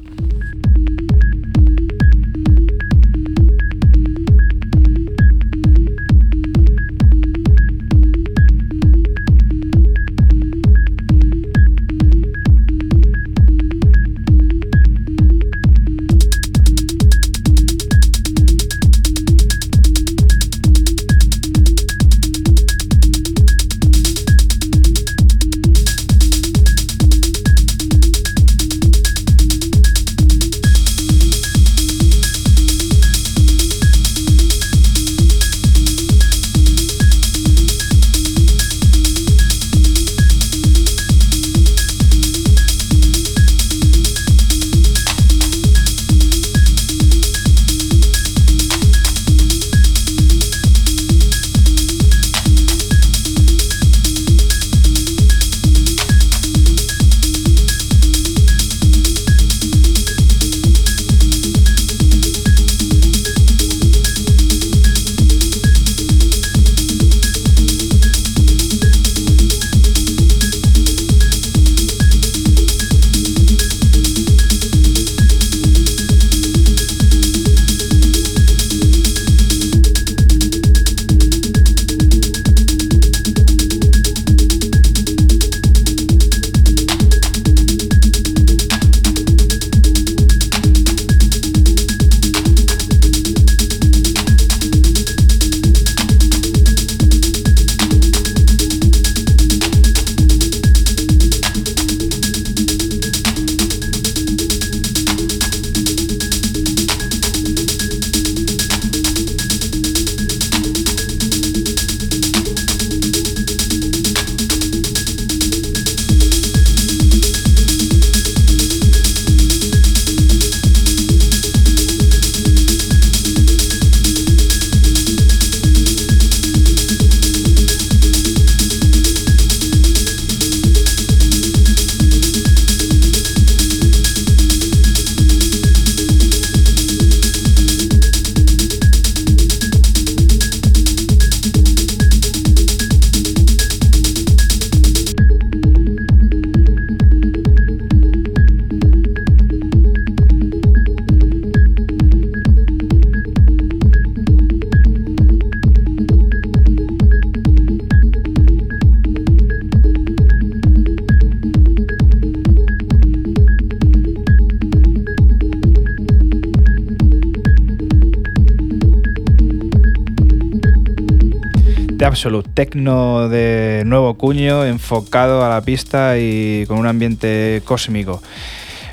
De nuevo cuño, enfocado a la pista y con un ambiente cósmico.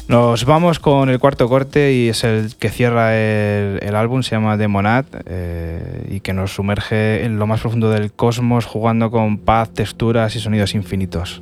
Nos vamos con el cuarto corte y es el que cierra el, álbum, se llama Demonat eh, y que nos sumerge en lo más profundo del cosmos jugando con paz, texturas y sonidos infinitos.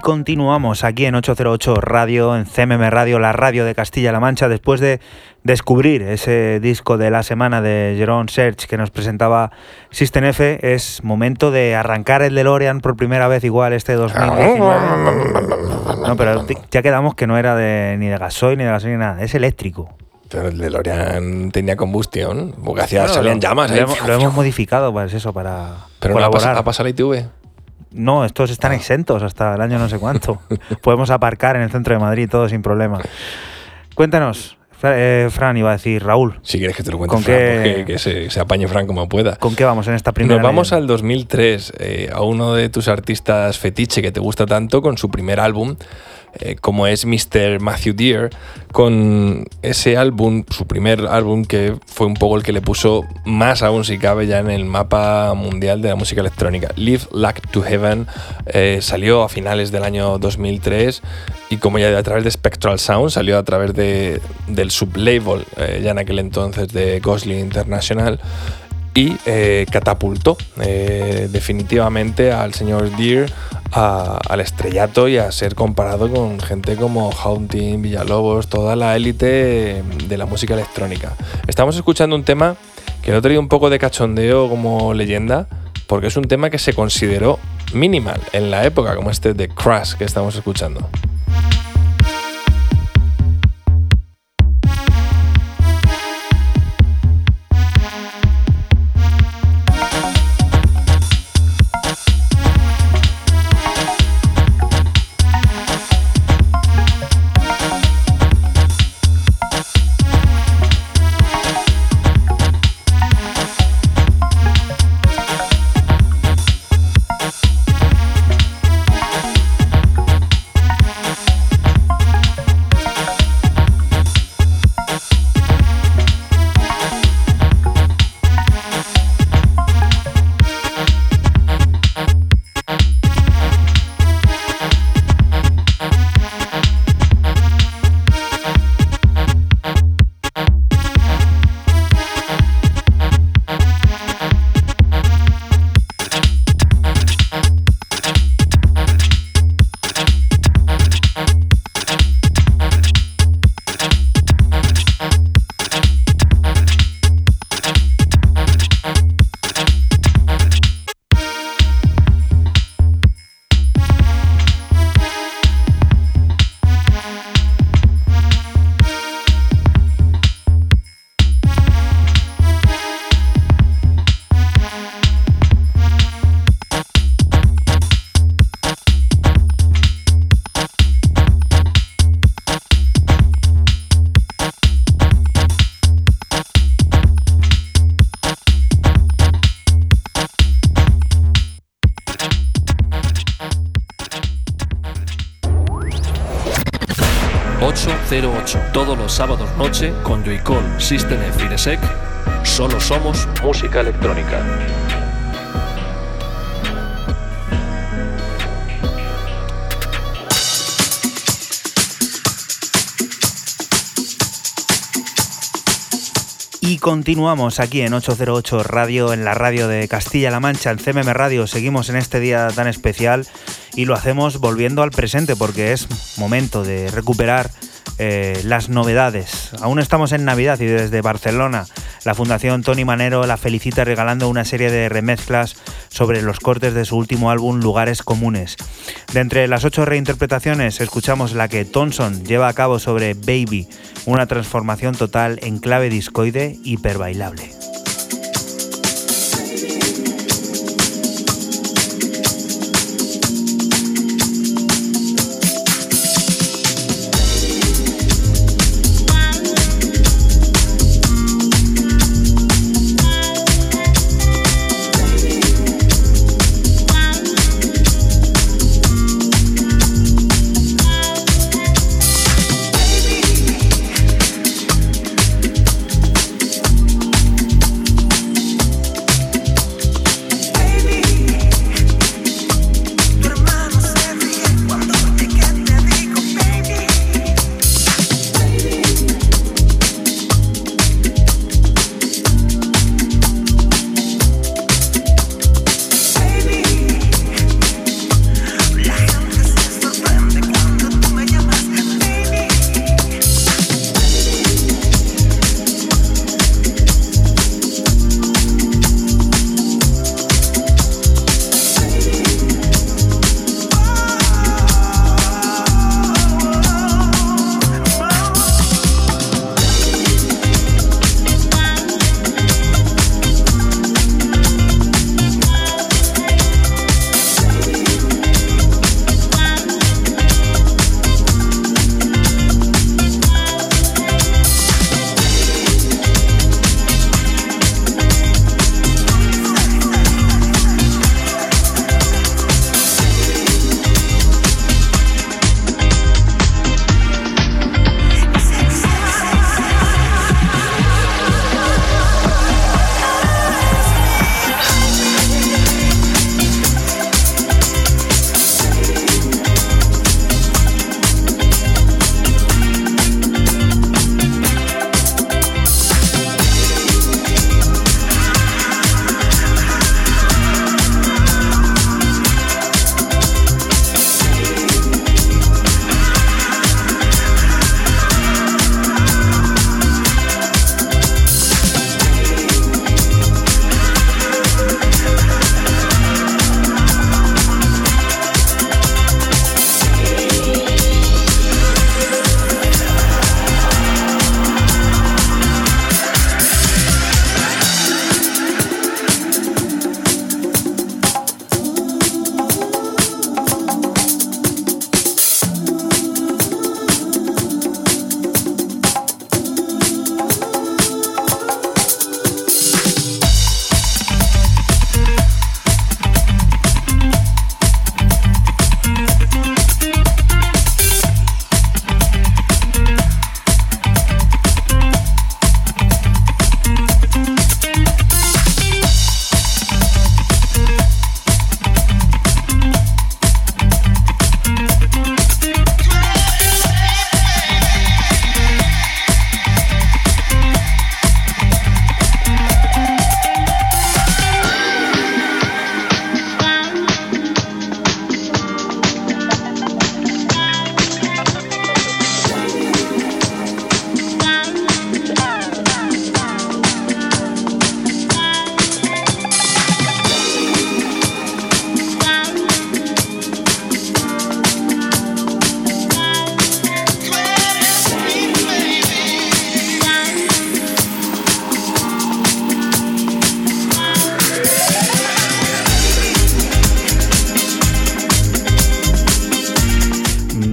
Continuamos aquí en 808 Radio, en CMM Radio, la radio de Castilla-La Mancha, después de descubrir ese disco de la semana de Jerome Search que nos presentaba System F. Es momento de arrancar el DeLorean por primera vez igual este 2019. No, pero ya quedamos que no era de, ni de gasoil ni de gasolina, nada, es eléctrico. Pero el DeLorean tenía combustión, porque hacía, salían llamas. Lo, hemos, modificado, pues eso, para Pero colaborar. no ha pasado la ITV. No, estos están ah. exentos hasta el año no sé cuánto. Podemos aparcar en el centro de Madrid todo sin problema. Cuéntanos, eh, Fran iba a decir Raúl. Si quieres que te lo cuente, ¿Con Fran, que se, apañe Fran como pueda. ¿Con qué vamos en esta primera? Nos vamos al 2003, eh, a uno de tus artistas fetiche que te gusta tanto, con su primer álbum, eh, como es Mr. Matthew Deere, con ese álbum, su primer álbum, que fue un poco el que le puso más aún, si cabe, ya en el mapa mundial de la música electrónica. Live Like to Heaven eh, salió a finales del año 2003 y como ya a través de Spectral Sound, salió a través de, del sublabel, eh, ya en aquel entonces de Gosling International y eh, catapultó eh, definitivamente al señor Deer al estrellato y a ser comparado con gente como Haunting, Villalobos, toda la élite de la música electrónica. Estamos escuchando un tema que lo he traído un poco de cachondeo como leyenda, porque es un tema que se consideró minimal en la época, como este de Crash que estamos escuchando. Con Joycall, System F Solo somos música electrónica. Y continuamos aquí en 808 Radio, en la radio de Castilla-La Mancha, en CMM Radio. Seguimos en este día tan especial y lo hacemos volviendo al presente porque es momento de recuperar eh, las novedades. Aún estamos en Navidad y desde Barcelona la Fundación Tony Manero la felicita regalando una serie de remezclas sobre los cortes de su último álbum Lugares Comunes. De entre las ocho reinterpretaciones escuchamos la que Thompson lleva a cabo sobre Baby, una transformación total en clave discoide hiperbailable.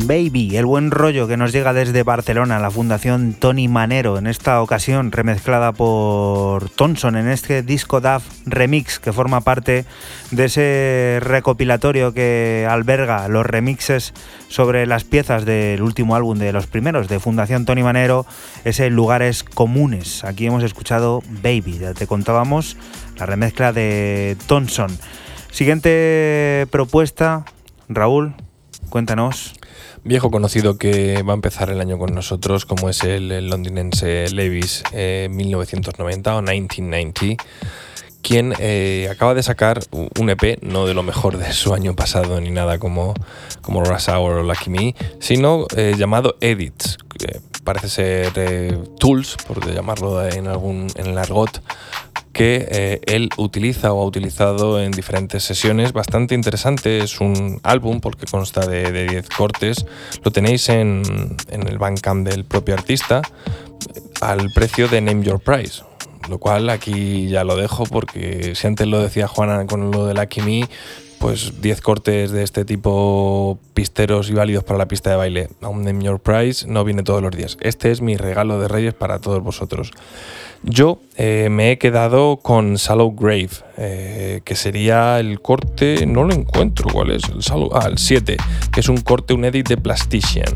Baby, el buen rollo que nos llega desde Barcelona, la Fundación Tony Manero, en esta ocasión remezclada por Thompson en este disco DAF Remix que forma parte de ese recopilatorio que alberga los remixes sobre las piezas del último álbum de los primeros de Fundación Tony Manero, ese Lugares Comunes. Aquí hemos escuchado Baby, ya te contábamos la remezcla de Thompson. Siguiente propuesta, Raúl, cuéntanos. Viejo conocido que va a empezar el año con nosotros, como es el, londinense Levis 1990 o 1990 quien eh, acaba de sacar un EP, no de lo mejor de su año pasado ni nada como, como Rush Hour o Lucky Me, sino eh, llamado Edits. parece ser eh, Tools, por llamarlo en algún en el argot, que él utiliza o ha utilizado en diferentes sesiones. Bastante interesante, es un álbum porque consta de 10 cortes. Lo tenéis en, en el Bandcamp del propio artista al precio de Name Your Price lo cual aquí ya lo dejo porque si antes lo decía Juana con lo de la Me, pues 10 cortes de este tipo pisteros y válidos para la pista de baile. un Name Your Price no viene todos los días. Este es mi regalo de Reyes para todos vosotros. Yo eh, me he quedado con Shallow Grave, eh, que sería el corte, no lo encuentro, ¿cuál es? El ah, el 7, que es un corte, un edit de Plastician.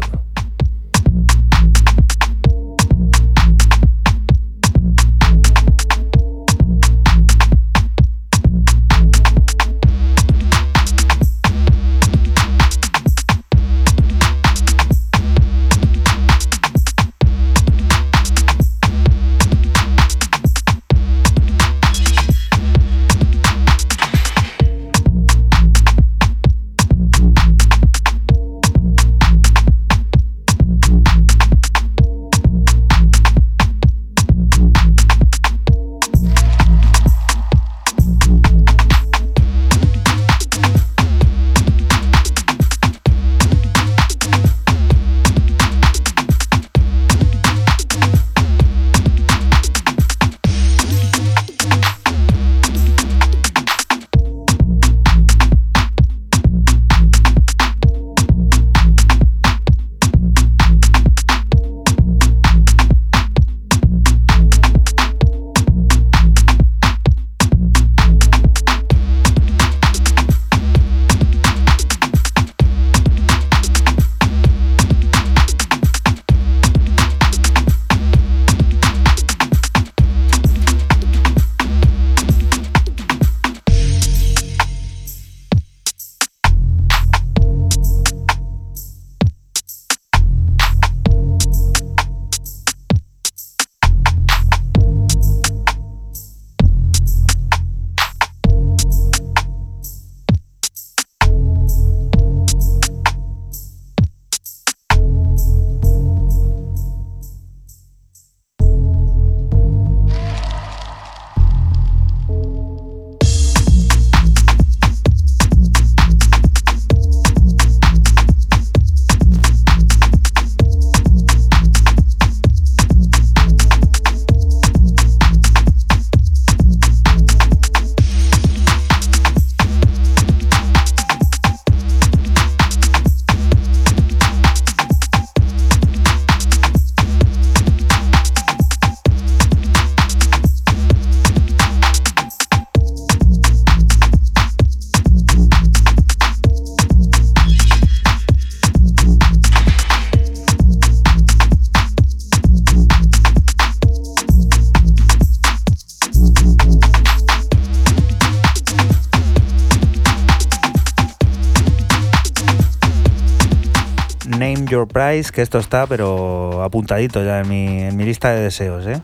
Que esto está, pero apuntadito ya en mi, en mi lista de deseos, ¿eh?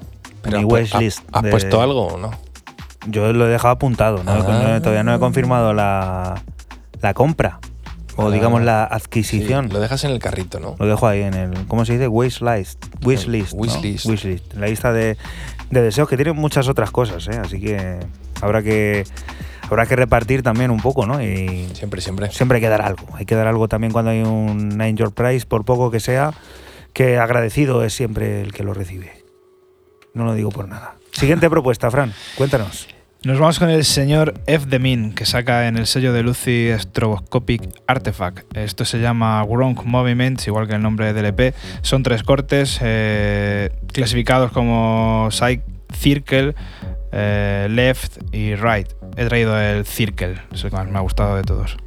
mi wishlist. ¿Has puesto algo o no? Yo lo he dejado apuntado, ah. todavía no he confirmado la, la compra. O digamos la adquisición. lo dejas en el carrito, ¿no? Lo dejo ahí en el. ¿Cómo se dice? Wishlist. Wishlist. Wishlist. Wishlist. La lista de, de deseos que tiene muchas otras cosas, ¿eh? Así que habrá que habrá que repartir también un poco, ¿no? Y siempre, siempre. Siempre hay que dar algo. Hay que dar algo también cuando hay un Your Prize, por poco que sea, que agradecido es siempre el que lo recibe. No lo digo por nada. Siguiente propuesta, Fran, cuéntanos. Nos vamos con el señor F. The Min, que saca en el sello de Lucy Stroboscopic Artifact. Esto se llama Gronk Movements, igual que el nombre del EP. Son tres cortes eh, clasificados como Side Circle, eh, Left y Right. He traído el Circle, es el que más me ha gustado de todos.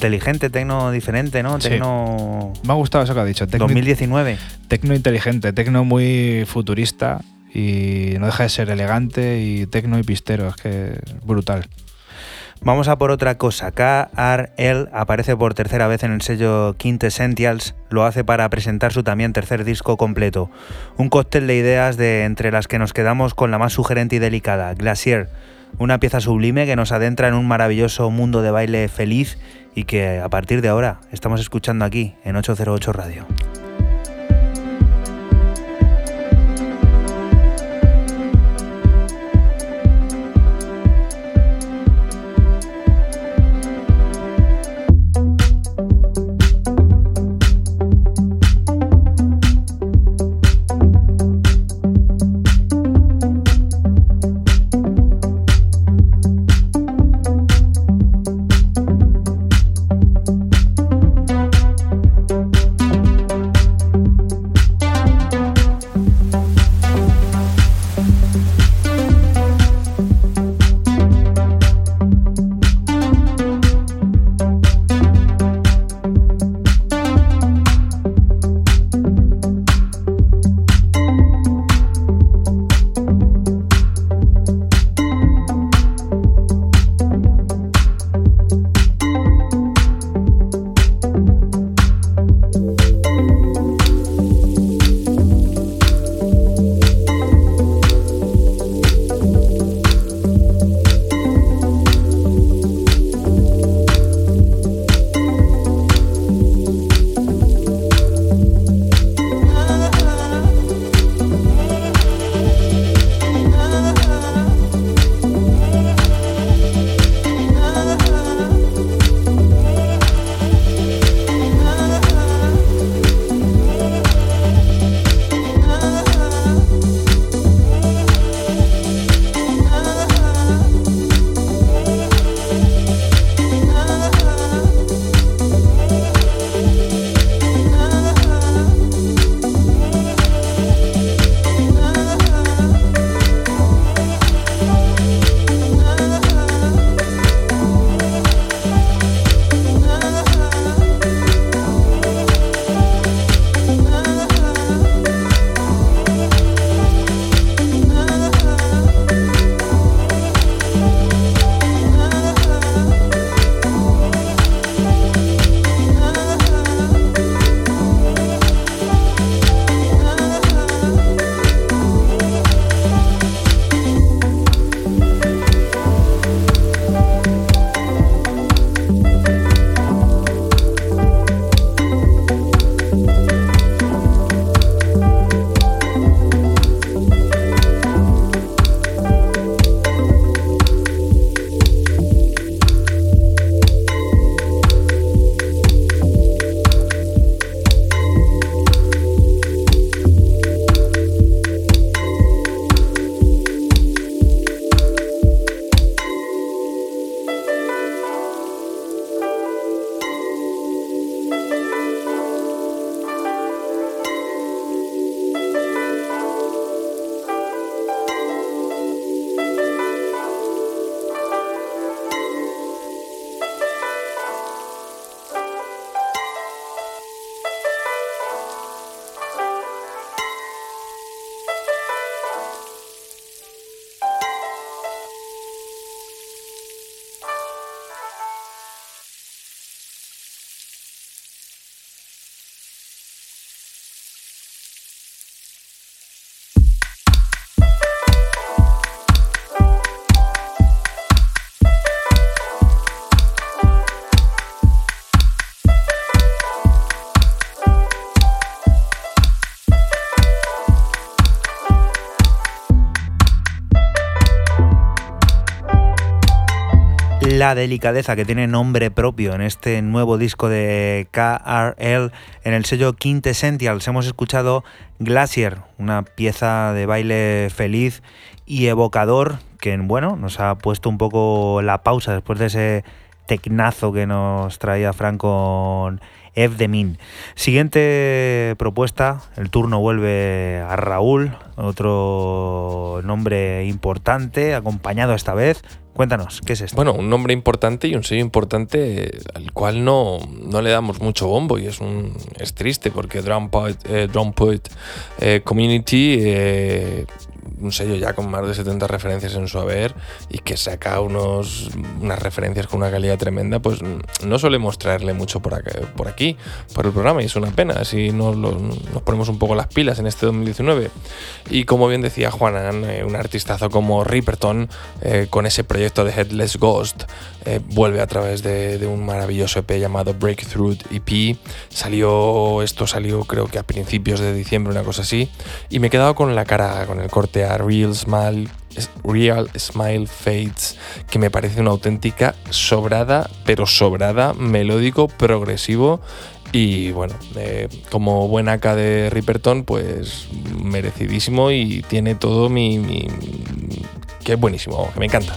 Inteligente, tecno diferente, ¿no? Tecno. Me ha gustado eso que ha dicho. Tecno 2019. Tecno inteligente, tecno muy futurista y no deja de ser elegante y tecno y pistero, es que es brutal. Vamos a por otra cosa. KRL aparece por tercera vez en el sello Quintessentials. Lo hace para presentar su también tercer disco completo. Un cóctel de ideas de entre las que nos quedamos con la más sugerente y delicada, Glacier. Una pieza sublime que nos adentra en un maravilloso mundo de baile feliz y que a partir de ahora estamos escuchando aquí en 808 Radio. La delicadeza que tiene nombre propio en este nuevo disco de KRL en el sello Quintessentials. Hemos escuchado Glacier, una pieza de baile feliz y evocador que bueno, nos ha puesto un poco la pausa después de ese tecnazo que nos traía Frank con F de Min. Siguiente propuesta, el turno vuelve a Raúl, otro nombre importante, acompañado esta vez. Cuéntanos, ¿qué es esto? Bueno, un nombre importante y un sello importante al cual no, no le damos mucho bombo y es, un, es triste porque Drum Poet, eh, eh, Community eh, un sello ya con más de 70 referencias en su haber y que saca unos, unas referencias con una calidad tremenda, pues no solemos traerle mucho por, por aquí, por el programa, y es una pena. Así nos, nos ponemos un poco las pilas en este 2019. Y como bien decía Juanan, eh, un artistazo como Ripperton, eh, con ese proyecto de Headless Ghost, eh, vuelve a través de, de, un maravilloso EP llamado Breakthrough EP. Salió, esto salió creo que a principios de diciembre, una cosa así, y me he quedado con la cara, con el corte Real Smile, Real Smile Fades, que me parece una auténtica sobrada, pero sobrada, melódico, progresivo. Y bueno, eh, como buen AK de Ripperton, pues merecidísimo y tiene todo mi, mi que es buenísimo, que me encanta.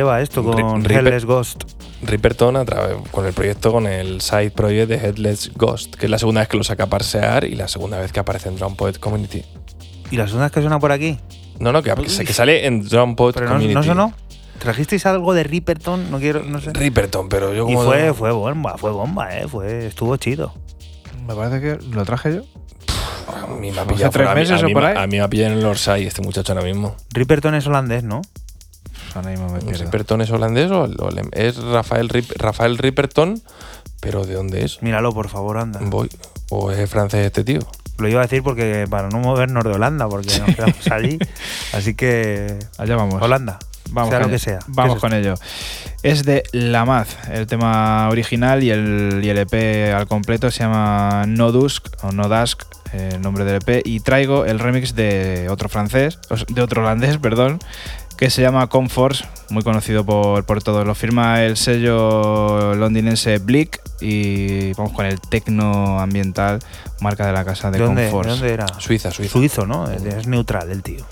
Lleva esto con Headless Ghost? Ripperton a con el proyecto, con el side project de Headless Ghost, que es la segunda vez que lo saca a parsear y la segunda vez que aparece en Drum Poet Community. ¿Y la segunda vez que suena por aquí? No, no, que, que sale en Drum Poet Community. No, no sonó. ¿Trajisteis algo de Ripperton? No quiero, no sé. Ripperton, pero yo como. Y fue, fue bomba, fue bomba, eh. Fue, estuvo chido. Me parece que lo traje yo. A mí me ha pillado tres meses a mí, o por ahí. A mí me ha pillado en el Orsay este muchacho ahora mismo. Ripperton es holandés, ¿no? ¿Ripperton es holandés o, es Rafael, Rafael Ripperton? ¿Pero de dónde es? Míralo, por favor, anda. Voy. ¿O es francés este tío? Lo iba a decir porque para no movernos de Holanda, porque nos quedamos allí. Así que. Allá vamos. Holanda. Vamos sea con lo que ello. sea. Vamos ¿Qué es con ello. Es de La Maz, el tema original y el, y el EP al completo se llama No Dusk o No Dusk, eh, el nombre del EP, y traigo el remix de otro francés, de otro holandés, perdón, que se llama Comforce, muy conocido por, por todos. Lo firma el sello londinense Blick y vamos con el tecno ambiental, marca de la casa de ¿De dónde, Comforce. ¿de dónde era? Suiza, Suiza. Suizo, ¿no? Es neutral el tío.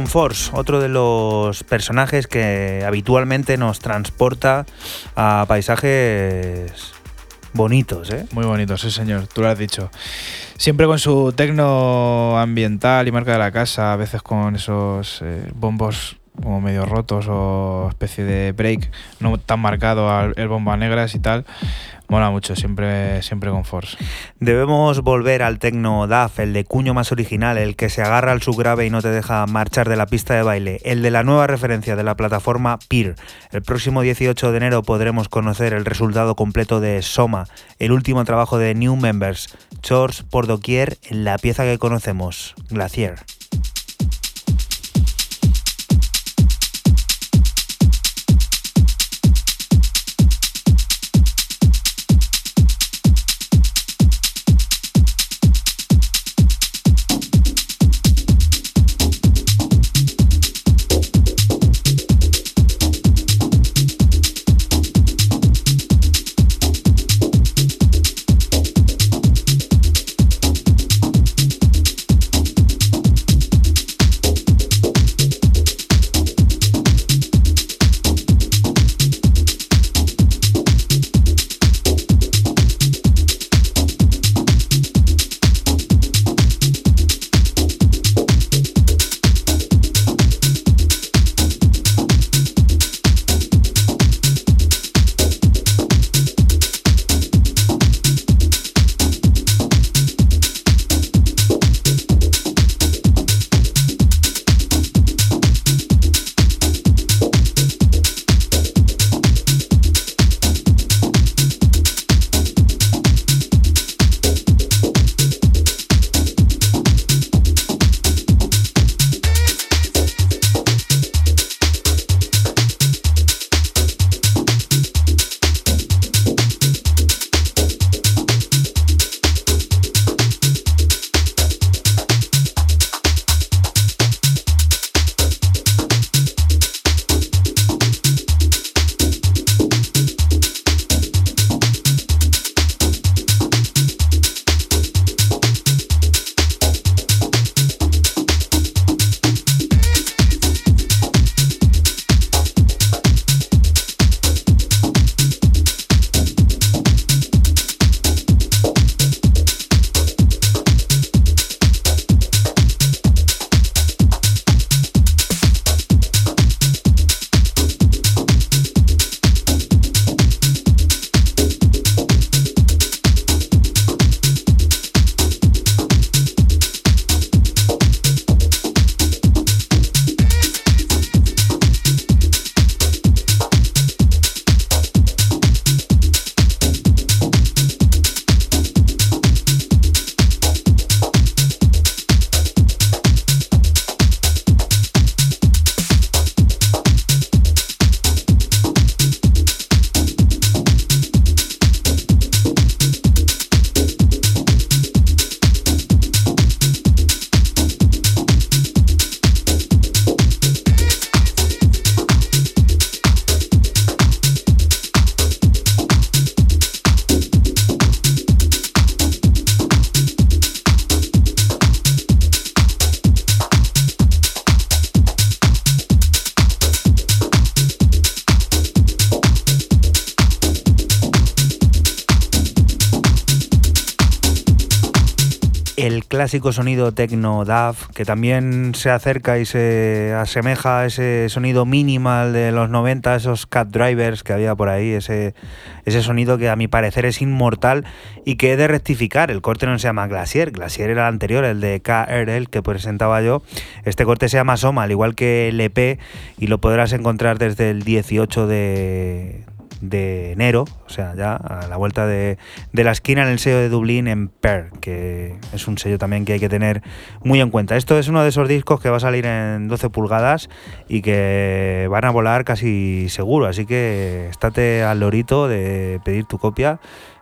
Conforce, otro de los personajes que habitualmente nos transporta a paisajes bonitos, ¿eh? Muy bonito, sí señor, tú lo has dicho. Siempre con su tecno ambiental y marca de la casa, a veces con esos eh, bombos como medio rotos o especie de break no tan marcado al el bomba negras y tal. Mola mucho, siempre, siempre con Force. Debemos volver al tecno DAF, el de cuño más original, el que se agarra al subgrave y no te deja marchar de la pista de baile, el de la nueva referencia de la plataforma Peer. El próximo 18 de enero podremos conocer el resultado completo de Soma, el último trabajo de New Members, Chores por doquier en la pieza que conocemos, Glacier. Clásico sonido techno DAV, que también se acerca y se asemeja a ese sonido minimal de los 90, esos cat drivers que había por ahí, ese, ese sonido que a mi parecer es inmortal y que he de rectificar. El corte no se llama Glacier, Glacier era el anterior, el de KRL que presentaba yo. Este corte se llama Soma, al igual que el EP, y lo podrás encontrar desde el 18 de, de enero, o sea, ya a la vuelta de, la esquina en el sello de Dublín en Per, que es un sello también que hay que tener muy en cuenta. Esto es uno de esos discos que va a salir en 12 pulgadas y que van a volar casi seguro, así que estate al lorito de pedir tu copia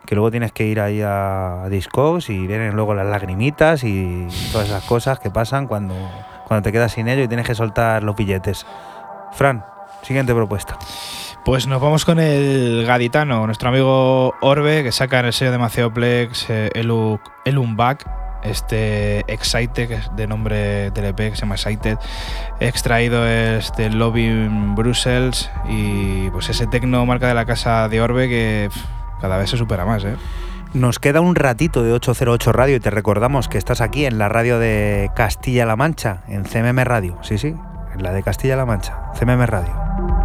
que luego tienes que ir ahí a Discogs y vienen luego las lagrimitas y todas esas cosas que pasan cuando, cuando te quedas sin ello y tienes que soltar los billetes. Fran, siguiente propuesta. Pues nos vamos con el gaditano, nuestro amigo Orbe, que saca en el sello de Maceoplex eh, el, este Excited, que es de nombre del EP, que se llama Excited, extraído es del Lobby Brussels y pues ese tecno marca de la casa de Orbe que cada vez se supera más, ¿eh? Nos queda un ratito de 808 Radio y te recordamos que estás aquí en la radio de Castilla-La Mancha, en CMM Radio. Sí, sí, en la de Castilla-La Mancha, CMM Radio.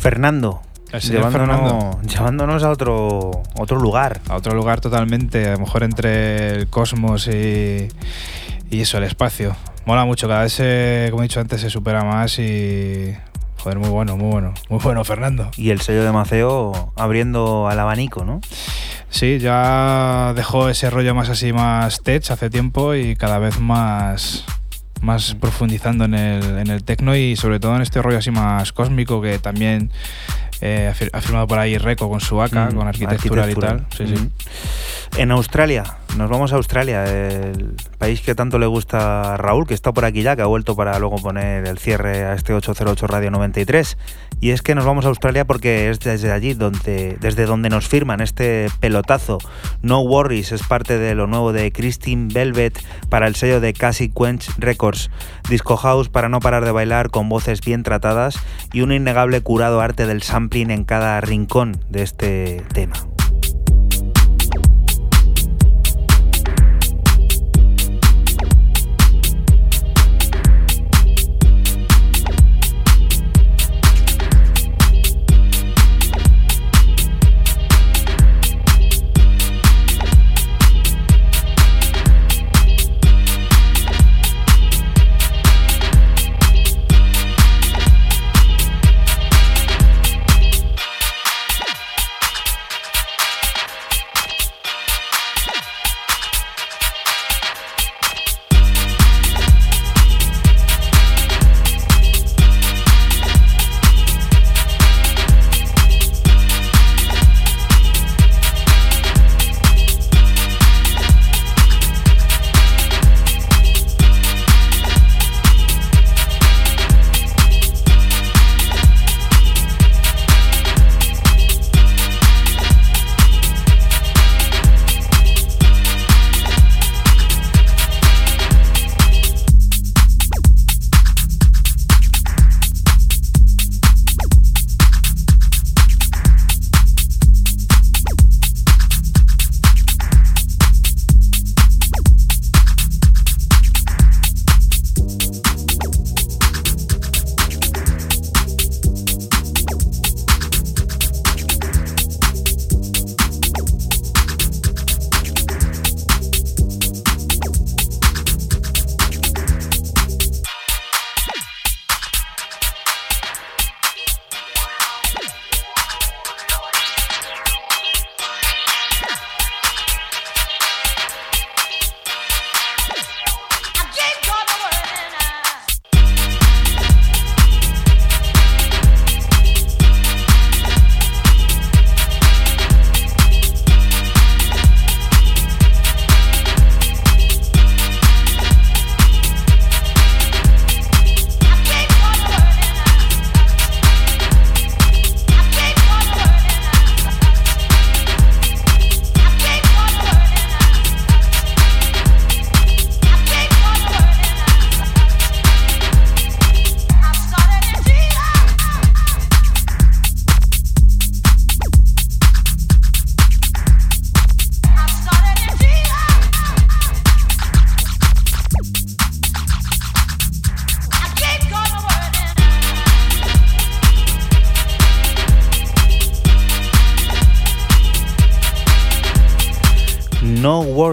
Fernando. Llevándonos, a otro, otro lugar. A otro lugar totalmente, a lo mejor entre el cosmos y, y eso, el espacio. Mola mucho, cada vez, como he dicho antes, se supera más y Joder, muy bueno, muy bueno. Muy bueno, Fernando. Y el sello de Maceo abriendo al abanico, ¿no? Sí, ya dejó ese rollo más así, más tech hace tiempo y cada vez más, más profundizando en el, en el techno y sobre todo en este rollo así más cósmico que también eh, ha firmado por ahí Reco con su AK, mm, con arquitectura, y tal. En Australia nos vamos a Australia, el país que tanto le gusta a Raúl, que está por aquí ya, que ha vuelto para luego poner el cierre a este 808 Radio 93. Y es que nos vamos a Australia porque es desde allí donde, desde donde nos firman este pelotazo. No Worries es parte de lo nuevo de Christine Velvet para el sello de Cassie Quench Records. Disco house para no parar de bailar con voces bien tratadas y un innegable curado arte del sampling en cada rincón de este tema.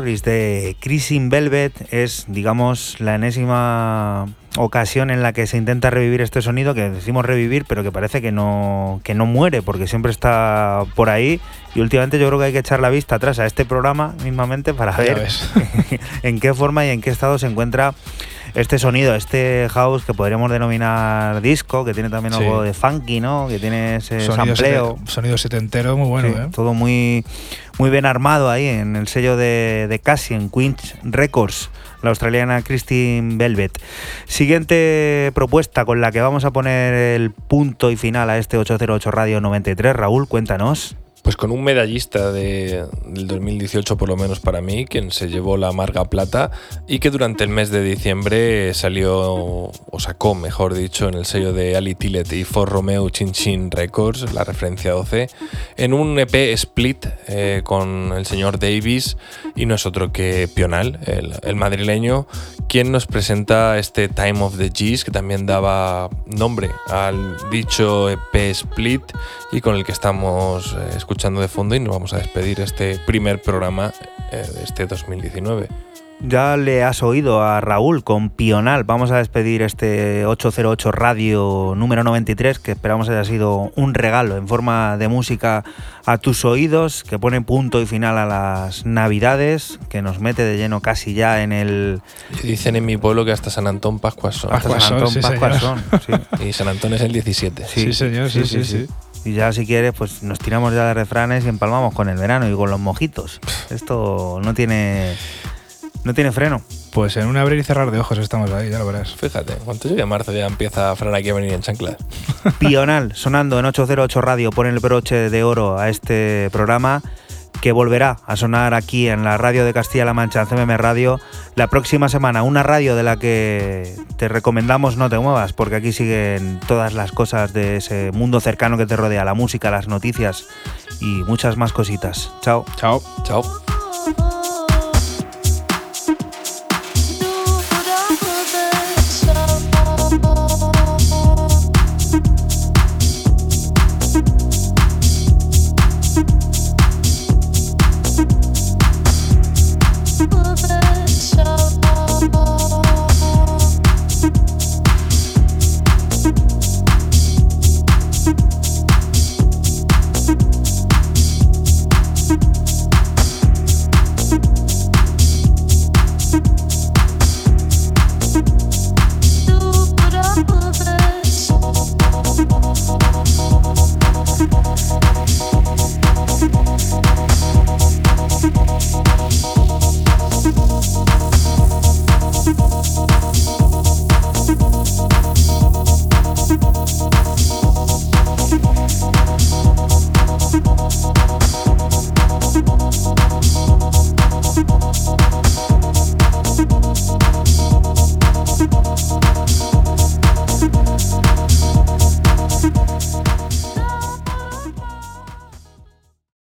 De Chrisin Velvet es, digamos, la enésima ocasión en la que se intenta revivir este sonido que decimos revivir, pero que parece que no, que no muere, porque siempre está por ahí. Y últimamente yo creo que hay que echar la vista atrás a este programa mismamente para ver en qué forma y en qué estado se encuentra este sonido, este house que podríamos denominar disco, que tiene también algo de funky, ¿no? Que tiene ese sonido sampleo. sonido setentero muy bueno, ¿eh? Todo muy, muy bien armado ahí en el sello de, de Cassie, en Queen's Records, la australiana Christine Velvet. Siguiente propuesta con la que vamos a poner el punto y final a este 808 Radio 93. Raúl, cuéntanos. Pues con un medallista de, del 2018 por lo menos para mí, quien se llevó la amarga plata y que durante el mes de diciembre salió, o sacó mejor dicho, en el sello de Ali Tillet y For Romeo Chin Chin Records, la referencia 12, en un EP split eh, con el señor Davis y no es otro que Pional, el, el madrileño, quien nos presenta este Time of the G's que también daba nombre al dicho EP split y con el que estamos escuchando escuchando de fondo y nos vamos a despedir este primer programa eh, de este 2019. Ya le has oído a Raúl con Pional. Vamos a despedir este 808 Radio número 93, que esperamos haya sido un regalo en forma de música a tus oídos, que pone punto y final a las Navidades, que nos mete de lleno casi ya en el. Dicen en mi pueblo que hasta San Antón Pascuas son. Hasta San Antón Pascuas son. Y San Antón es el 17. Sí, señor, sí, sí. sí. Y ya si quieres, pues nos tiramos ya de refranes y empalmamos con el verano y con los mojitos. Esto no tiene, no tiene freno. Pues en un abrir y cerrar de ojos estamos ahí, ya lo verás. Fíjate, cuando llegue marzo ya empieza Fran aquí a venir en chanclas. Pional, sonando en 808 Radio, pone el broche de oro a este programa que volverá a sonar aquí en la radio de Castilla-La Mancha, en CMM Radio, la próxima semana. Una radio de la que te recomendamos no te muevas, porque aquí siguen todas las cosas de ese mundo cercano que te rodea, la música, las noticias y muchas más cositas. Chao. Chao. Chao.